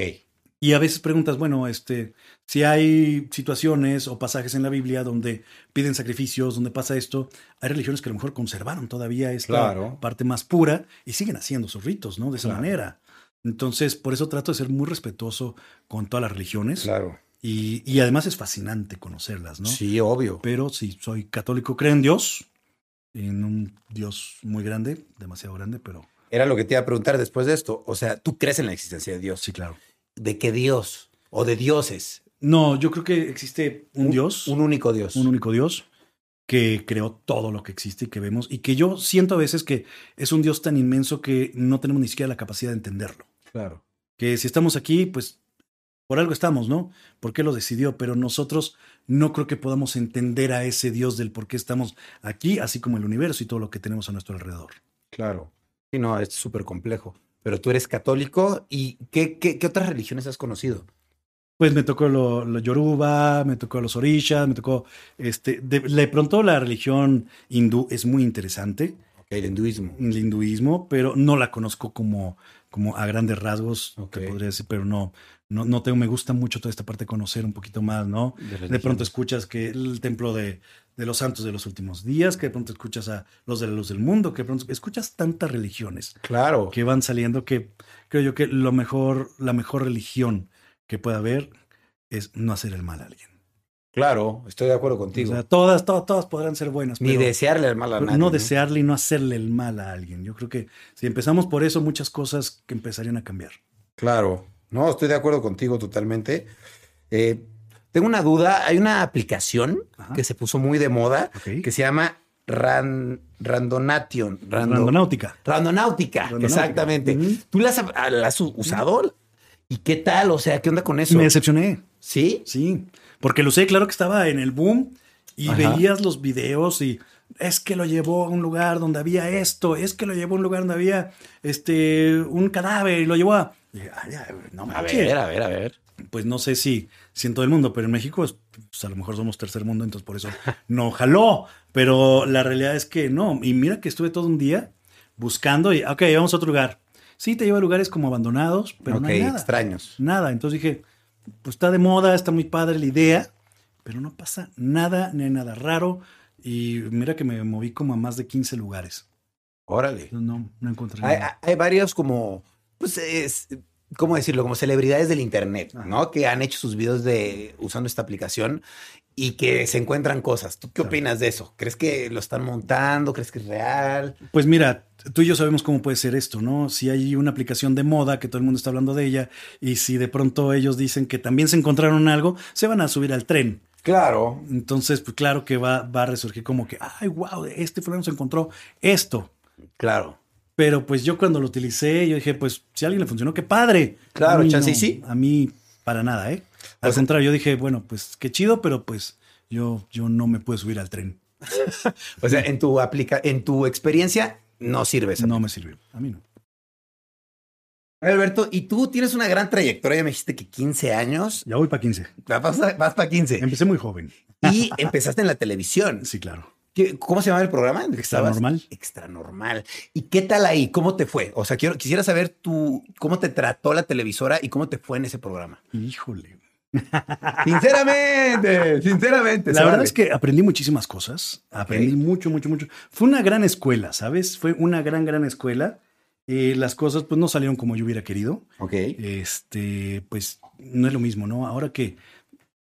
Y a veces preguntas, bueno, este, si hay situaciones o pasajes en la Biblia donde piden sacrificios, donde pasa esto, hay religiones que a lo mejor conservaron todavía esta Claro. parte más pura y siguen haciendo sus ritos, ¿no? De esa Claro. manera. Entonces, por eso trato de ser muy respetuoso con todas las religiones. Claro. Y, y además es fascinante conocerlas, ¿no? Sí, obvio. Pero sí, soy católico, creo en Dios, en un Dios muy grande, demasiado grande, pero Era lo que te iba a preguntar después de esto. O sea, ¿tú crees en la existencia de Dios? sí, claro. ¿De qué Dios? ¿O de dioses? No, yo creo que existe un, Dios, Un un, único Dios. único Dios, que creó todo lo que existe y que vemos, y que yo siento a veces que es un Dios tan inmenso que no tenemos ni siquiera la capacidad de entenderlo. Claro. Que si estamos aquí, pues por algo estamos, ¿no? ¿Por qué lo decidió? Pero nosotros no creo que podamos entender a ese Dios del por qué estamos aquí, así como el universo y todo lo que tenemos a nuestro alrededor. Claro. Sí, no, es súper complejo. Pero tú eres católico y ¿qué, qué, qué otras religiones has conocido? Pues me tocó lo, lo yoruba, me tocó los orishas, me tocó, este, de, de pronto la religión hindú es muy interesante. El hinduismo. el hinduismo, pero no la conozco como, como a grandes rasgos, Ok. te podría decir, pero no, no, no tengo, me gusta mucho toda esta parte de conocer un poquito más, ¿no? De pronto escuchas que el templo de, de los santos de los últimos días, que de pronto escuchas a los de la luz del mundo, que de pronto escuchas tantas religiones Claro. que van saliendo que creo yo que lo mejor, la mejor religión que pueda haber es no hacer el mal a alguien. Claro, estoy de acuerdo O contigo. sea, todas, todas, todas podrán ser buenas, Ni pero desearle el mal a nadie. no desearle y no hacerle el mal a alguien. Yo creo que si empezamos por eso, muchas cosas que empezarían a cambiar. Claro. No, estoy de acuerdo contigo totalmente. Eh, tengo una duda. Hay una aplicación Ajá. que se puso muy de moda que se llama Ran- Randonation. Rando- Randonáutica. Randonáutica, Randonáutica. exactamente. ¿Tú la has, la has usado? ¿Y qué tal? O sea, ¿qué onda con eso? Me decepcioné. ¿Sí? Sí, porque lo sé, claro que estaba en el boom y Ajá. veías los videos y es que lo llevó a un lugar donde había esto, es que lo llevó a un lugar donde había este un cadáver y lo llevó a... y, ay, ay, no A manches. ver, a ver, a ver. Pues no sé si, si en todo el mundo, pero en México es, pues, a lo mejor somos tercer mundo, entonces por eso no jaló. Pero la realidad es que no. Y mira que estuve todo un día buscando y, ok, vamos a otro lugar. Sí, te lleva a lugares como abandonados, pero ok, no hay nada. extraños. Nada. Entonces dije, pues está de moda, está muy padre la idea, pero no pasa nada, ni hay nada raro. Y mira que me moví como a más de 15 lugares. Órale. No, no encontré Hay, nada. hay varios como, pues es, ¿cómo decirlo? Como celebridades del internet, Ajá. ¿no? Que han hecho sus videos de usando esta aplicación y que se encuentran cosas. ¿Tú qué opinas de eso? ¿Crees que lo están montando? ¿Crees que es real? Pues mira, tú y yo sabemos cómo puede ser esto, ¿no? Si hay una aplicación de moda que todo el mundo está hablando de ella y si de pronto ellos dicen que también se encontraron algo, se van a subir al tren. Claro. Entonces, pues claro que va, va a resurgir como que, ay, wow, este fulano se encontró esto. Claro. Pero pues yo cuando lo utilicé, yo dije, pues si a alguien le funcionó, qué padre. Claro, chance no, sí. A mí, para nada, ¿eh? Al O sea- contrario, yo dije, bueno, pues qué chido, pero pues yo, yo no me puedo subir al tren. O sea, en tu aplica en tu experiencia no sirve esa No me sirvió. A mí no. Alberto, y tú tienes una gran trayectoria, ya me dijiste que 15 años, Ya voy para 15. vas, vas para 15 Empecé muy joven. y empezaste en la televisión. Sí, claro. ¿Qué- ¿Cómo se llama el programa? en el que Extra estabas? normal. Extra normal. ¿Y qué tal ahí? ¿Cómo te fue? O sea, quiero, quisiera saber tú cómo te trató la televisora y cómo te fue en ese programa. Híjole. Sinceramente, sinceramente. La verdad es que aprendí muchísimas cosas. Aprendí mucho, mucho, mucho. Fue una gran escuela, ¿sabes? Fue una gran, gran escuela. Eh, las cosas pues no salieron como yo hubiera querido. Ok. Este, pues no es lo mismo, ¿no? Ahora que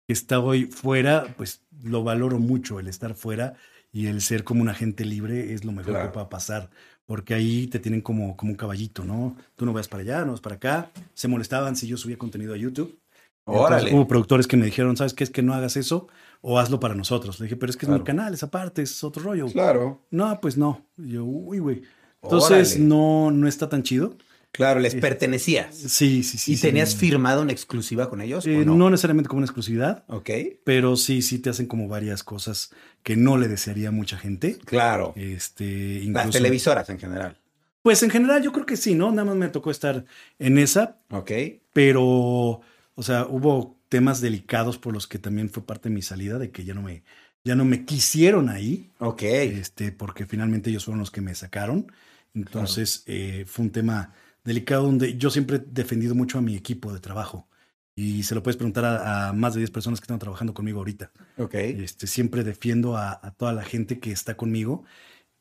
estoy fuera, pues lo valoro mucho el estar fuera y el ser como un agente libre es lo mejor Claro. que pueda pasar. Porque ahí te tienen como, como un caballito, ¿no? Tú no vas para allá, no vas para acá. Se molestaban si yo subía contenido a YouTube. Entonces, Órale. hubo productores que me dijeron, ¿sabes qué? Es que no hagas eso o hazlo para nosotros. Le dije, pero es que es mi canal, esa parte, es otro rollo. Claro. No, pues no. Y yo, uy, güey. Entonces, Órale. no, no está tan chido. Claro, les pertenecías. Sí, sí, sí. ¿Y sí. tenías firmado una exclusiva con ellos? Eh, o no? no? necesariamente como una exclusividad, Ok. pero sí, sí te hacen como varias cosas que no le desearía a mucha gente. Claro. Este, Las televisoras en general. Pues en general yo creo que sí, ¿no? Nada más me tocó estar en esa, Ok. pero, o sea, hubo temas delicados por los que también fue parte de mi salida, de que ya no me, ya no me quisieron ahí, Ok. este, porque finalmente ellos fueron los que me sacaron. Entonces eh, fue un tema delicado donde yo siempre he defendido mucho a mi equipo de trabajo. Y se lo puedes preguntar a, a más de 10 personas que están trabajando conmigo ahorita. Ok. Este, siempre defiendo a, a toda la gente que está conmigo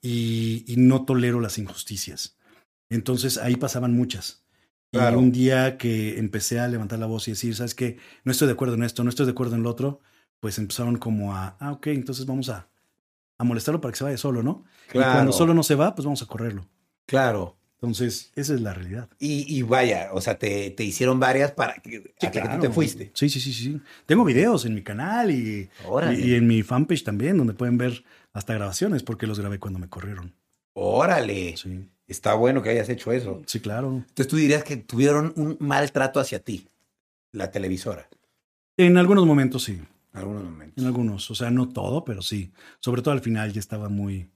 y, y no tolero las injusticias. Entonces ahí pasaban muchas. Claro. Y un día que empecé a levantar la voz y decir, ¿sabes qué? No estoy de acuerdo en esto, no estoy de acuerdo en lo otro, pues empezaron como a, ah, ok, entonces vamos a, a molestarlo para que se vaya solo, ¿no? Y Claro. cuando solo no se va, pues vamos a correrlo. Claro. Entonces, esa es la realidad. Y, y vaya, o sea, te, te hicieron varias para que, hasta que tú te fuiste. Sí, sí, sí, sí. Tengo videos en mi canal y, y en mi fanpage también, donde pueden ver hasta grabaciones, porque los grabé cuando me corrieron. Órale. Sí, Está bueno que hayas hecho eso. sí, claro. Entonces tú dirías que tuvieron un maltrato hacia ti, la televisora, En algunos momentos sí, en algunos momentos. en algunos. O sea, no todo, pero sí. Sobre todo al final ya estaba muy,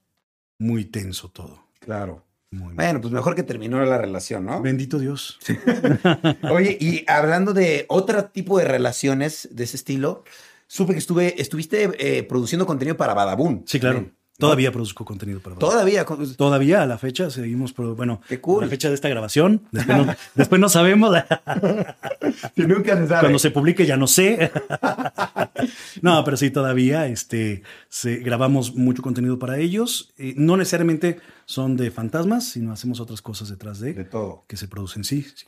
muy tenso todo. Claro. Muy, Bueno, pues mejor que terminó la relación, ¿no? Bendito Dios. Oye, y hablando de otro tipo de relaciones de ese estilo, supe que estuve, estuviste eh, produciendo contenido para Badabun. Sí, claro. Todavía produzco contenido para Badabun. Todavía. Todavía a la fecha seguimos, bueno, Qué cool. a la fecha de esta grabación. Después no, después no sabemos. nunca se sabe. Cuando se publique ya no sé. no, pero sí, todavía este, se, grabamos mucho contenido para ellos. Eh, no necesariamente son de fantasmas, sino hacemos otras cosas detrás de, De todo. que se producen. Sí, sí.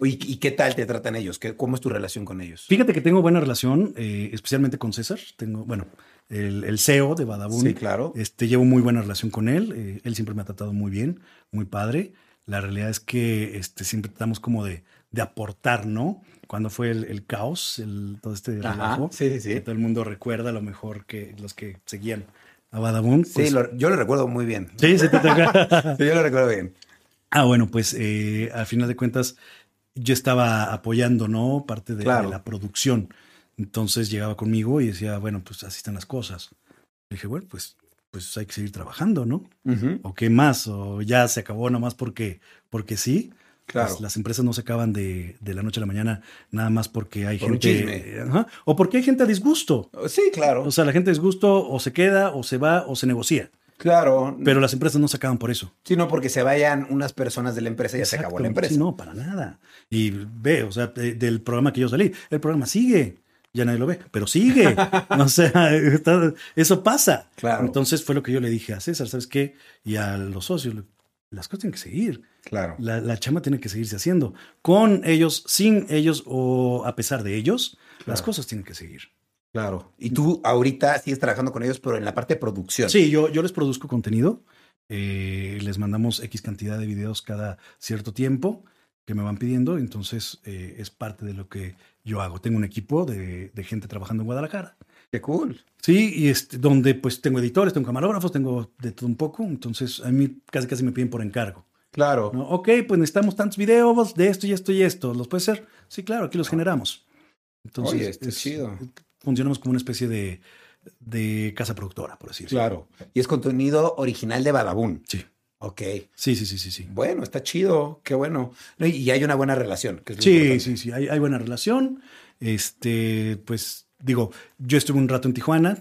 ¿Y, y qué tal te tratan ellos? ¿Qué, ¿Cómo es tu relación con ellos? Fíjate que tengo buena relación, eh, especialmente con César. Tengo, bueno, el, el CEO de Badabun. Sí, claro. Este, llevo muy buena relación con él. eh, él siempre me ha tratado muy bien, muy padre. La realidad es que este, siempre tratamos como de, de aportar, ¿no? Cuando fue el, el caos, el, todo este Ajá, relajo, sí, sí, sí. que todo el mundo recuerda a lo mejor que los que seguían a Badabun. Sí, pues- lo- yo lo recuerdo muy bien. sí, sí, te toca. Sí, yo lo recuerdo bien. Ah, bueno, pues eh, al final de cuentas yo estaba apoyando, ¿no? Parte de, Claro. de la producción. Entonces llegaba conmigo y decía, bueno, pues así están las cosas. Le dije, bueno, pues, pues hay que seguir trabajando, ¿no? ¿O qué más? ¿O ya se acabó nomás porque, porque sí? Claro. Las, las empresas no se acaban de, de la noche a la mañana nada más porque hay Por gente... Ajá, o porque hay gente a disgusto. Sí, claro. O sea, la gente a disgusto o se queda o se va o se negocia. claro. Pero las empresas no se acaban por eso. Sí, no porque se vayan unas personas de la empresa y ya se acabó la empresa. Sí, no, para nada. Y ve, o sea, de- del programa que yo salí, el programa sigue. Ya nadie lo ve, pero sigue. o sea, está- eso pasa. Claro. Entonces fue lo que yo le dije a César, ¿sabes qué? Y a los socios, las cosas tienen que seguir. Claro. La, la chama tiene que seguirse haciendo. Con ellos, sin ellos o a pesar de ellos, las cosas tienen que seguir. Claro. Y tú ahorita sigues trabajando con ellos, pero en la parte de producción. Sí, yo, yo les produzco contenido. eh, les mandamos X cantidad de videos cada cierto tiempo que me van pidiendo. Entonces eh, es parte de lo que yo hago. Tengo un equipo de, de gente trabajando en Guadalajara. Qué cool. Sí, y este, donde pues tengo editores, tengo camarógrafos, tengo de todo un poco. Entonces a mí casi casi me piden por encargo. Claro. ¿no? Ok, pues necesitamos tantos videos de esto y esto y esto. ¿Los puede ser? Sí, claro, aquí los generamos. Entonces, Oye, está chido. funcionamos como una especie de, de casa productora, por así decirlo. Claro. Y es contenido original de Badabun. Sí. Ok. Sí, sí, sí, sí, sí. Bueno, está chido. Qué bueno. No, Y y hay una buena relación. Que es Sí, importante. sí, sí, hay, hay buena relación. Este, pues digo, yo estuve un rato en Tijuana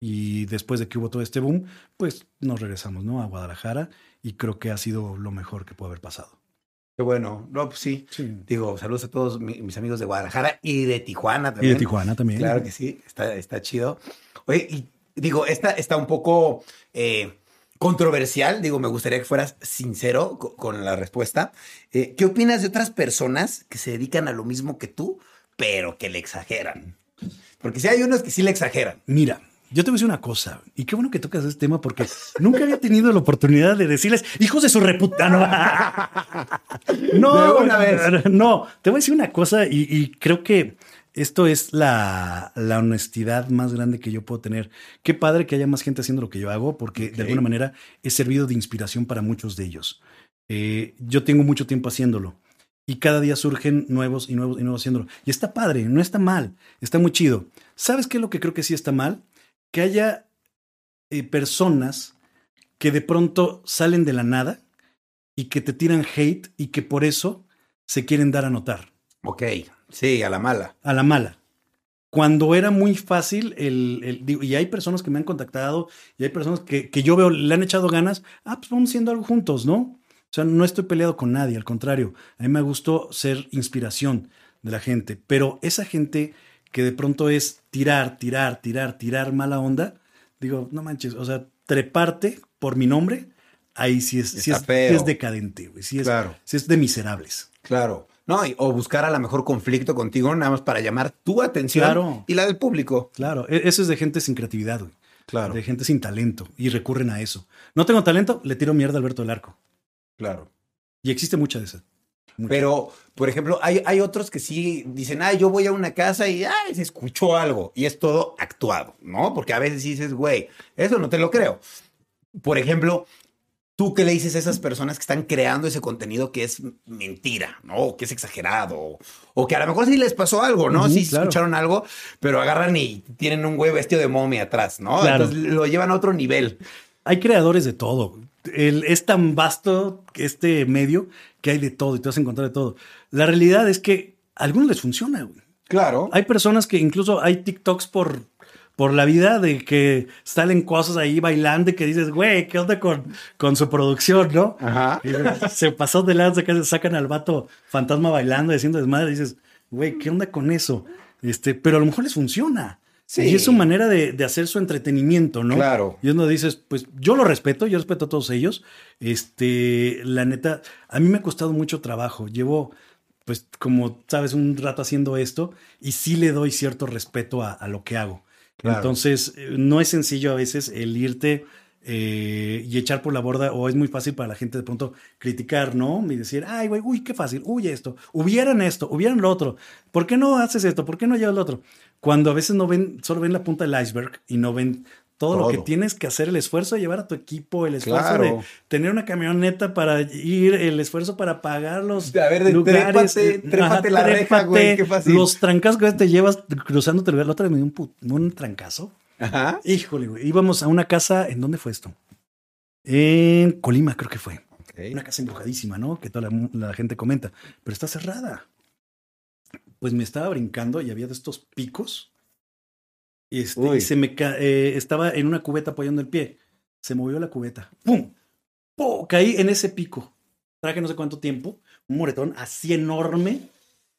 y después de que hubo todo este boom, pues nos regresamos, ¿no? A Guadalajara y creo que ha sido lo mejor que puede haber pasado. Qué bueno. No, pues sí. Sí. Digo, saludos a todos mi- mis amigos de Guadalajara y de Tijuana Y también. de Tijuana también. Claro que sí, está, está chido. Oye, y digo, esta está un poco eh, controversial. Digo, me gustaría que fueras sincero co- con, la respuesta. Eh, ¿Qué opinas de otras personas que se dedican a lo mismo que tú, pero que le exageran? Porque si hay unos que sí le exageran. Mira, yo te voy a decir una cosa, y qué bueno que tocas este tema porque nunca había tenido la oportunidad de decirles, hijos de su reputa. No, no, una vez. no, te voy a decir una cosa y, y creo que esto es la, la honestidad más grande que yo puedo tener. Qué padre que haya más gente haciendo lo que yo hago porque de alguna manera he servido de inspiración para muchos de ellos. Eh, yo tengo mucho tiempo haciéndolo. Y cada día surgen nuevos y nuevos y nuevos haciéndolo. Y está padre, no está mal, está muy chido. ¿Sabes qué es lo que creo que sí está mal? Que haya eh, personas que de pronto salen de la nada y que te tiran hate y que por eso se quieren dar a notar, Ok, sí, a la mala. a la mala. Cuando era muy fácil, el, el- digo, y hay personas que me han contactado y hay personas que, que yo veo, le han echado ganas, ah, pues vamos haciendo algo juntos, ¿no? O sea, no estoy peleado con nadie, al contrario, a mí me gustó ser inspiración de la gente, pero esa gente que de pronto es tirar, tirar, tirar, tirar mala onda, digo, no manches, o sea, treparte por mi nombre, ahí sí es, sí es, decadente, güey, sí es, Claro. sí es de miserables. Claro. No, y- o buscar a la mejor conflicto contigo nada más para llamar tu atención Claro. y la del público. Claro, e- eso es de gente sin creatividad, güey. Claro. De gente sin talento y recurren a eso. No tengo talento, le tiro mierda a Alberto del Arco. Claro. Y existe mucha de esa. Mucha. Pero, por ejemplo, hay, hay otros que sí dicen, ah, yo voy a una casa y ay, se escuchó algo. Y es todo actuado, ¿no? Porque a veces dices, güey, eso no te lo creo. Por ejemplo, ¿tú qué le dices a esas personas que están creando ese contenido que es mentira, ¿no? O que es exagerado. O, o que a lo mejor sí les pasó algo, ¿no? Ujú, sí claro. escucharon algo, pero agarran y tienen un güey vestido de momia atrás, ¿no? Claro. Entonces lo llevan a otro nivel. Hay creadores de todo. El- es tan vasto este medio que hay de todo y te vas a encontrar de todo. La realidad es que a algunos les funciona. güey. Claro. Hay personas que incluso hay TikToks por, por la vida de que salen cosas ahí bailando y que dices, güey, ¿qué onda con, con su producción, no? Ajá. Y se pasó de lanza que sacan al vato fantasma bailando, diciendo desmadre, y dices, güey, ¿qué onda con eso? Este, pero a lo mejor les funciona. Sí. Y es su manera de, de hacer su entretenimiento, ¿no? Claro. Y uno dices, pues yo lo respeto, yo respeto a todos ellos. Este, la neta, a mí me ha costado mucho trabajo. Llevo, pues, como sabes, un rato haciendo esto y sí le doy cierto respeto a, a lo que hago. Entonces, eh, no es sencillo a veces el irte eh, y echar por la borda, o es muy fácil para la gente de pronto criticar, ¿no? Y decir, ay, güey, uy, qué fácil, uy, esto, hubieran esto, hubieran lo otro, ¿por qué no haces esto? ¿Por qué no llevas lo otro? Cuando a veces no ven, solo ven la punta del iceberg y no ven todo, lo que tienes que hacer, el esfuerzo de llevar a tu equipo, el esfuerzo Claro. de tener una camioneta para ir, el esfuerzo para pagar los A ver, lugares. trépate, trépate la reja, güey, qué fácil. Los trancazos que te llevas cruzándote el lugar. La otra vez me dio un, un trancazo. Ajá. Híjole, güey. Íbamos a una casa, ¿en dónde fue esto? En Colima, creo que fue. Una casa embrujadísima, ¿no? Que toda la, la gente comenta. Pero está cerrada. Pues me estaba brincando y había de estos picos. Y, este, y se me eh, estaba en una cubeta apoyando el pie. Se movió la cubeta. ¡Pum! ¡Pum! Caí en ese pico. Traje no sé cuánto tiempo. Un moretón así enorme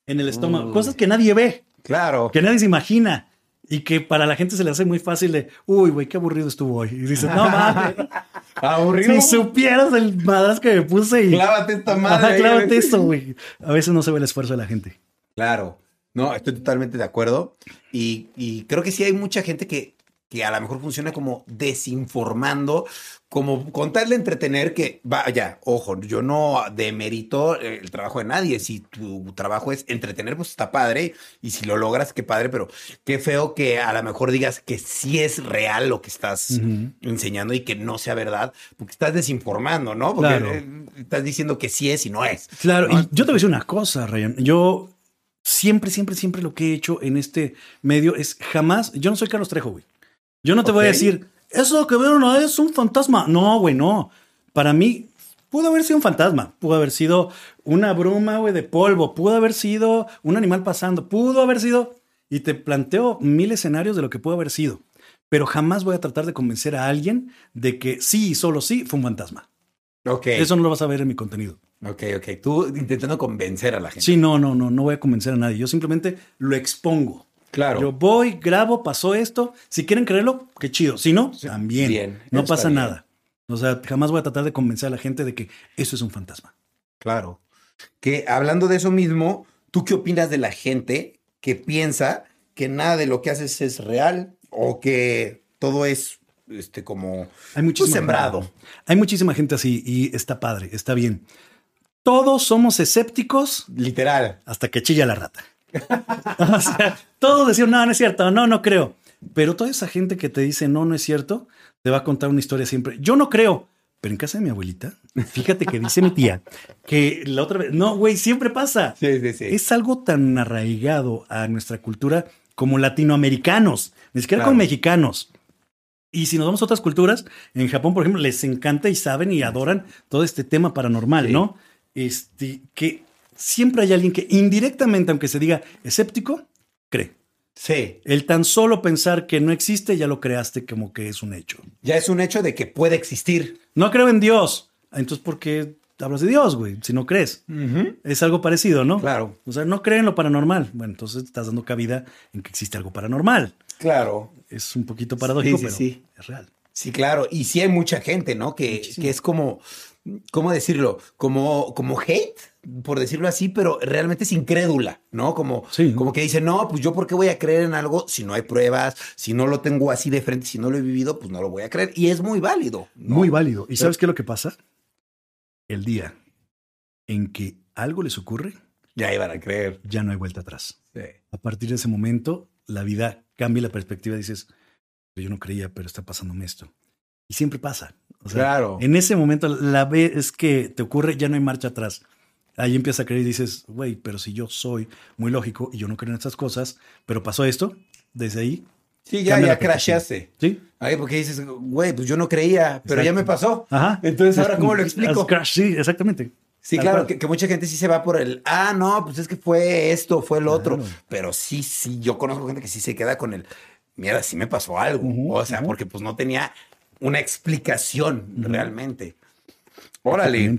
en el estómago. Uy. Cosas que nadie ve Claro. que nadie se imagina y que para la gente se le hace muy fácil de, uy, güey, qué aburrido estuvo hoy. Y dices, no mames, Aburrido. si supieras el madras que me puse y... Clávate esta Ajá, madre. clávate esto, güey. A veces no se ve el esfuerzo de la gente. Claro. No, estoy totalmente de acuerdo. Y, y creo que sí hay mucha gente que, que a lo mejor funciona como desinformando, como con tal de entretener que, vaya, ojo, yo no demerito el trabajo de nadie. Si tu trabajo es entretener, pues está padre. Y si lo logras, qué padre, pero qué feo que a lo mejor digas que sí es real lo que estás enseñando y que no sea verdad, porque estás desinformando, ¿no? Porque Claro. estás diciendo que sí es y no es. Claro, ¿no? y yo te voy a decir una cosa, Ryan. Yo siempre, siempre, siempre lo que he hecho en este medio es jamás, yo no soy Carlos Trejo, güey. Yo no te voy a decir, eso que vieron ahí es un fantasma. No, güey, no. Para mí, pudo haber sido un fantasma, pudo haber sido una bruma, güey, de polvo, pudo haber sido un animal pasando, pudo haber sido, y te planteo mil escenarios de lo que pudo haber sido. Pero jamás voy a tratar de convencer a alguien de que sí y solo sí fue un fantasma. Ok. Eso no lo vas a ver en mi contenido. Ok, ok. Tú intentando convencer a la gente. Sí, no, no, no, no voy a convencer a nadie. Yo simplemente lo expongo. claro. Yo voy, grabo, pasó esto. Si quieren creerlo, qué chido. Si no, también. bien, no pasa bien. nada. O sea, jamás voy a tratar de convencer a la gente de que eso es un fantasma. Claro. Que hablando de eso mismo, ¿tú qué opinas de la gente que piensa que nada de lo que haces es real o que todo es este como Hay pues, muchísima sembrado? Hay muchísima gente así y está padre, está bien. Todos somos escépticos Literal. hasta que chilla la rata. o sea, todos decían, no, no es cierto, no, no creo. Pero toda esa gente que te dice, no, no es cierto, te va a contar una historia siempre. Yo no creo. Pero en casa de mi abuelita, fíjate que dice mi tía que la otra vez, no, güey, siempre pasa. Sí, sí, sí. Es algo tan arraigado a nuestra cultura como latinoamericanos, ni siquiera Claro. como mexicanos. Y si nos vamos a otras culturas, en Japón, por ejemplo, les encanta y saben y adoran todo este tema paranormal, Sí. ¿no? Este, que siempre hay alguien que indirectamente, aunque se diga escéptico, cree. Sí. El tan solo pensar que no existe, ya lo creaste como que es un hecho. Ya es un hecho de que puede existir. No creo en Dios. Entonces, ¿por qué hablas de Dios, güey? Si no crees. Es algo parecido, ¿no? Claro. O sea, no creen en lo paranormal. Bueno, entonces estás dando cabida en que existe algo paranormal. Claro. Es un poquito paradójico, Sí, sí, pero sí. es real. Sí, claro. Y sí hay mucha gente, ¿no? Que, que es como, ¿cómo decirlo? Como, como hate, por decirlo así, pero realmente es incrédula, ¿no? Como, Sí. como que dice, no, pues yo por qué voy a creer en algo si no hay pruebas, si no lo tengo así de frente, si no lo he vivido, pues no lo voy a creer. Y es muy válido. ¿no? Muy válido. ¿Y sabes qué es lo que pasa? El día en que algo les ocurre, Ya iban a creer. ya no hay vuelta atrás. Sí. A partir de ese momento, la vida cambia la perspectiva. Dices, yo no creía, pero está pasándome esto. Y siempre pasa. O sea, Claro. En ese momento, la vez que te ocurre, ya no hay marcha atrás. Ahí empiezas a creer y dices, güey, pero si yo soy muy lógico y yo no creo en estas cosas, pero pasó esto, desde ahí. Sí, ya, ya crashaste. Sí. Ahí porque dices, güey, pues yo no creía, pero ya me pasó. Ajá. Entonces, ¿ahora cómo lo explico? As crash, Sí, exactamente. Sí, claro, que, que mucha gente sí se va por el, ah, no, pues es que fue esto, fue el otro. Claro. Pero sí, sí, yo conozco gente que sí se queda con el, mira, sí me pasó algo. Ujú, o sea, ujú. porque pues no tenía una explicación realmente. Órale.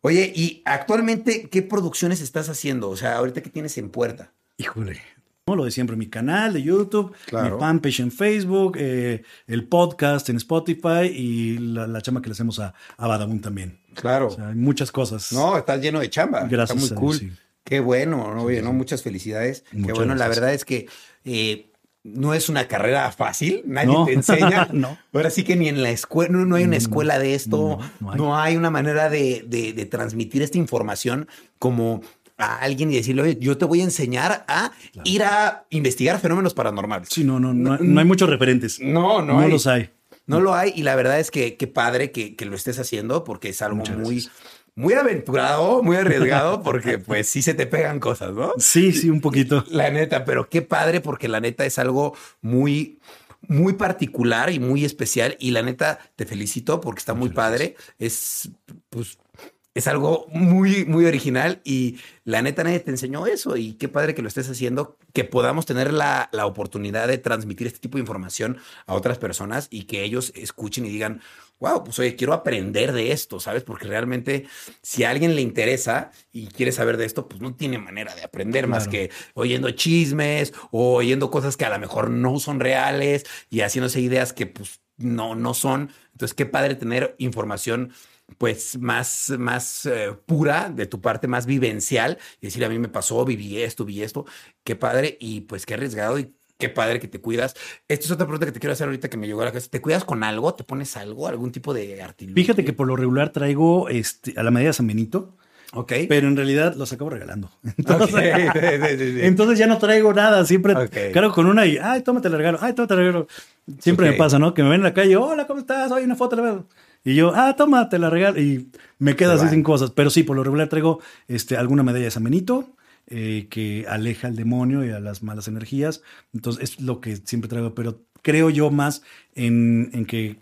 Oye, y actualmente, ¿qué producciones estás haciendo? O sea, ahorita qué tienes en puerta. Híjole. No, lo de siempre, mi canal de YouTube, Claro. mi fanpage en Facebook, eh, el podcast en Spotify y la, la chama que le hacemos a, a Badabun también. Claro. O sea, hay muchas cosas. no, estás lleno de chamba. Gracias Está muy cool. sí. Qué bueno, ¿no? Oye, ¿no? Muchas felicidades. Qué bueno, la verdad es que eh, no es una carrera fácil, nadie No. te enseña. No. Ahora sí que ni en la escuela, no, no hay una escuela de esto, No, hay. hay. una manera de, de- de transmitir esta información como a alguien y decirle, oye, yo te voy a enseñar a ir a investigar fenómenos paranormales. Sí, no, no, no, no hay muchos referentes. No, no, No hay. los hay. No lo hay y la verdad es que qué padre que, que lo estés haciendo porque es algo Muchas muy, gracias. Muy aventurado, muy arriesgado porque pues sí se te pegan cosas, ¿no? Sí, sí, un poquito. La neta, pero qué padre porque la neta es algo muy, muy particular y muy especial y la neta te felicito porque está muy padre. Es, pues, es algo muy, muy original y la neta nadie te enseñó eso y qué padre que lo estés haciendo, que podamos tener la, la oportunidad de transmitir este tipo de información a otras personas y que ellos escuchen y digan, wow, pues oye, quiero aprender de esto, ¿sabes? Porque realmente si a alguien le interesa y quiere saber de esto, pues no tiene manera de aprender más que oyendo chismes o oyendo cosas que a lo mejor no son reales y haciéndose ideas que pues no, no son. Entonces, qué padre tener información pues más, más eh, pura de tu parte, más vivencial y decir, a mí me pasó, viví esto, vi esto, qué padre y pues qué arriesgado y qué padre que te cuidas. Esta es otra pregunta que te quiero hacer ahorita que me llegó a la cabeza. ¿Te cuidas con algo? ¿Te pones algo? ¿Algún tipo de artilugio? Fíjate que por lo regular traigo este, a la medida de San Benito, Ok. pero en realidad los acabo regalando. Entonces, entonces ya no traigo nada. Siempre Ok. cargo con una y, ay, tómate el regalo, ay, tómate el regalo. Siempre me pasa, ¿no? Que me ven en la calle, hola, ¿cómo estás? Oye, una foto, le veo. Y yo, ah, tómate la regalo. Y me quedo Se así sin cosas. Pero sí, por lo regular traigo este, alguna medalla de San Benito eh, que aleja al demonio y a las malas energías. Entonces, es lo que siempre traigo. Pero creo yo más en, en que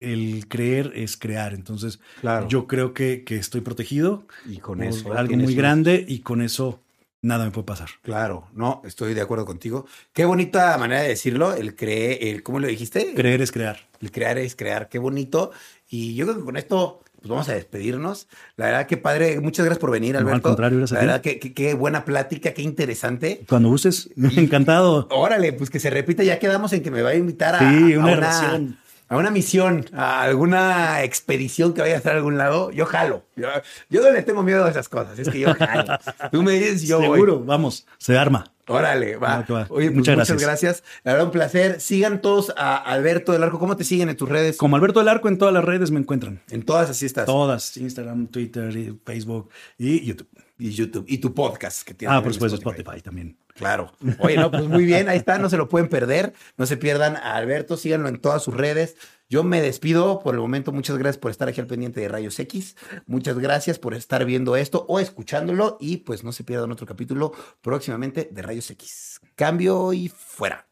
el creer es crear. Entonces, Claro. yo creo que, que estoy protegido y con eso. algo tienes muy grande y con eso nada me puede pasar. Claro, no, estoy de acuerdo contigo. Qué bonita manera de decirlo, el creer, el, ¿cómo lo dijiste? Creer es crear. El crear es crear, qué bonito. Y yo creo que con esto pues vamos a despedirnos. La verdad, qué padre. Muchas gracias por venir, No, al Alberto. contrario, gracias La a verdad, qué, qué- qué buena plática, qué interesante. Cuando gustes, encantado. Órale, pues que se repita. Ya quedamos en que me va a invitar a, Sí, a una a una misión, a alguna expedición que vaya a estar a algún lado. Yo jalo. Yo, yo no le tengo miedo a esas cosas. Es que yo jalo. Tú me dices, yo voy. Seguro, vamos, se arma. Órale, va. Oye, pues, Muchas muchas, gracias. gracias. La verdad, un placer. Sigan todos a Alberto del Arco. ¿Cómo te siguen en tus redes? Como Alberto del Arco en todas las redes me encuentran. En todas así estás. Todas, Instagram, Twitter, Facebook y YouTube. Y YouTube. Y tu podcast que tienes. Ah, por supuesto, Spotify también. Claro. Oye, no, pues muy bien. Ahí está. No se lo pueden perder. No se pierdan a Alberto. Síganlo en todas sus redes. Yo me despido por el momento. Muchas gracias por estar aquí al pendiente de Rayos X. Muchas gracias por estar viendo esto o escuchándolo. Y pues no se pierdan otro capítulo próximamente de Rayos X. Cambio y fuera.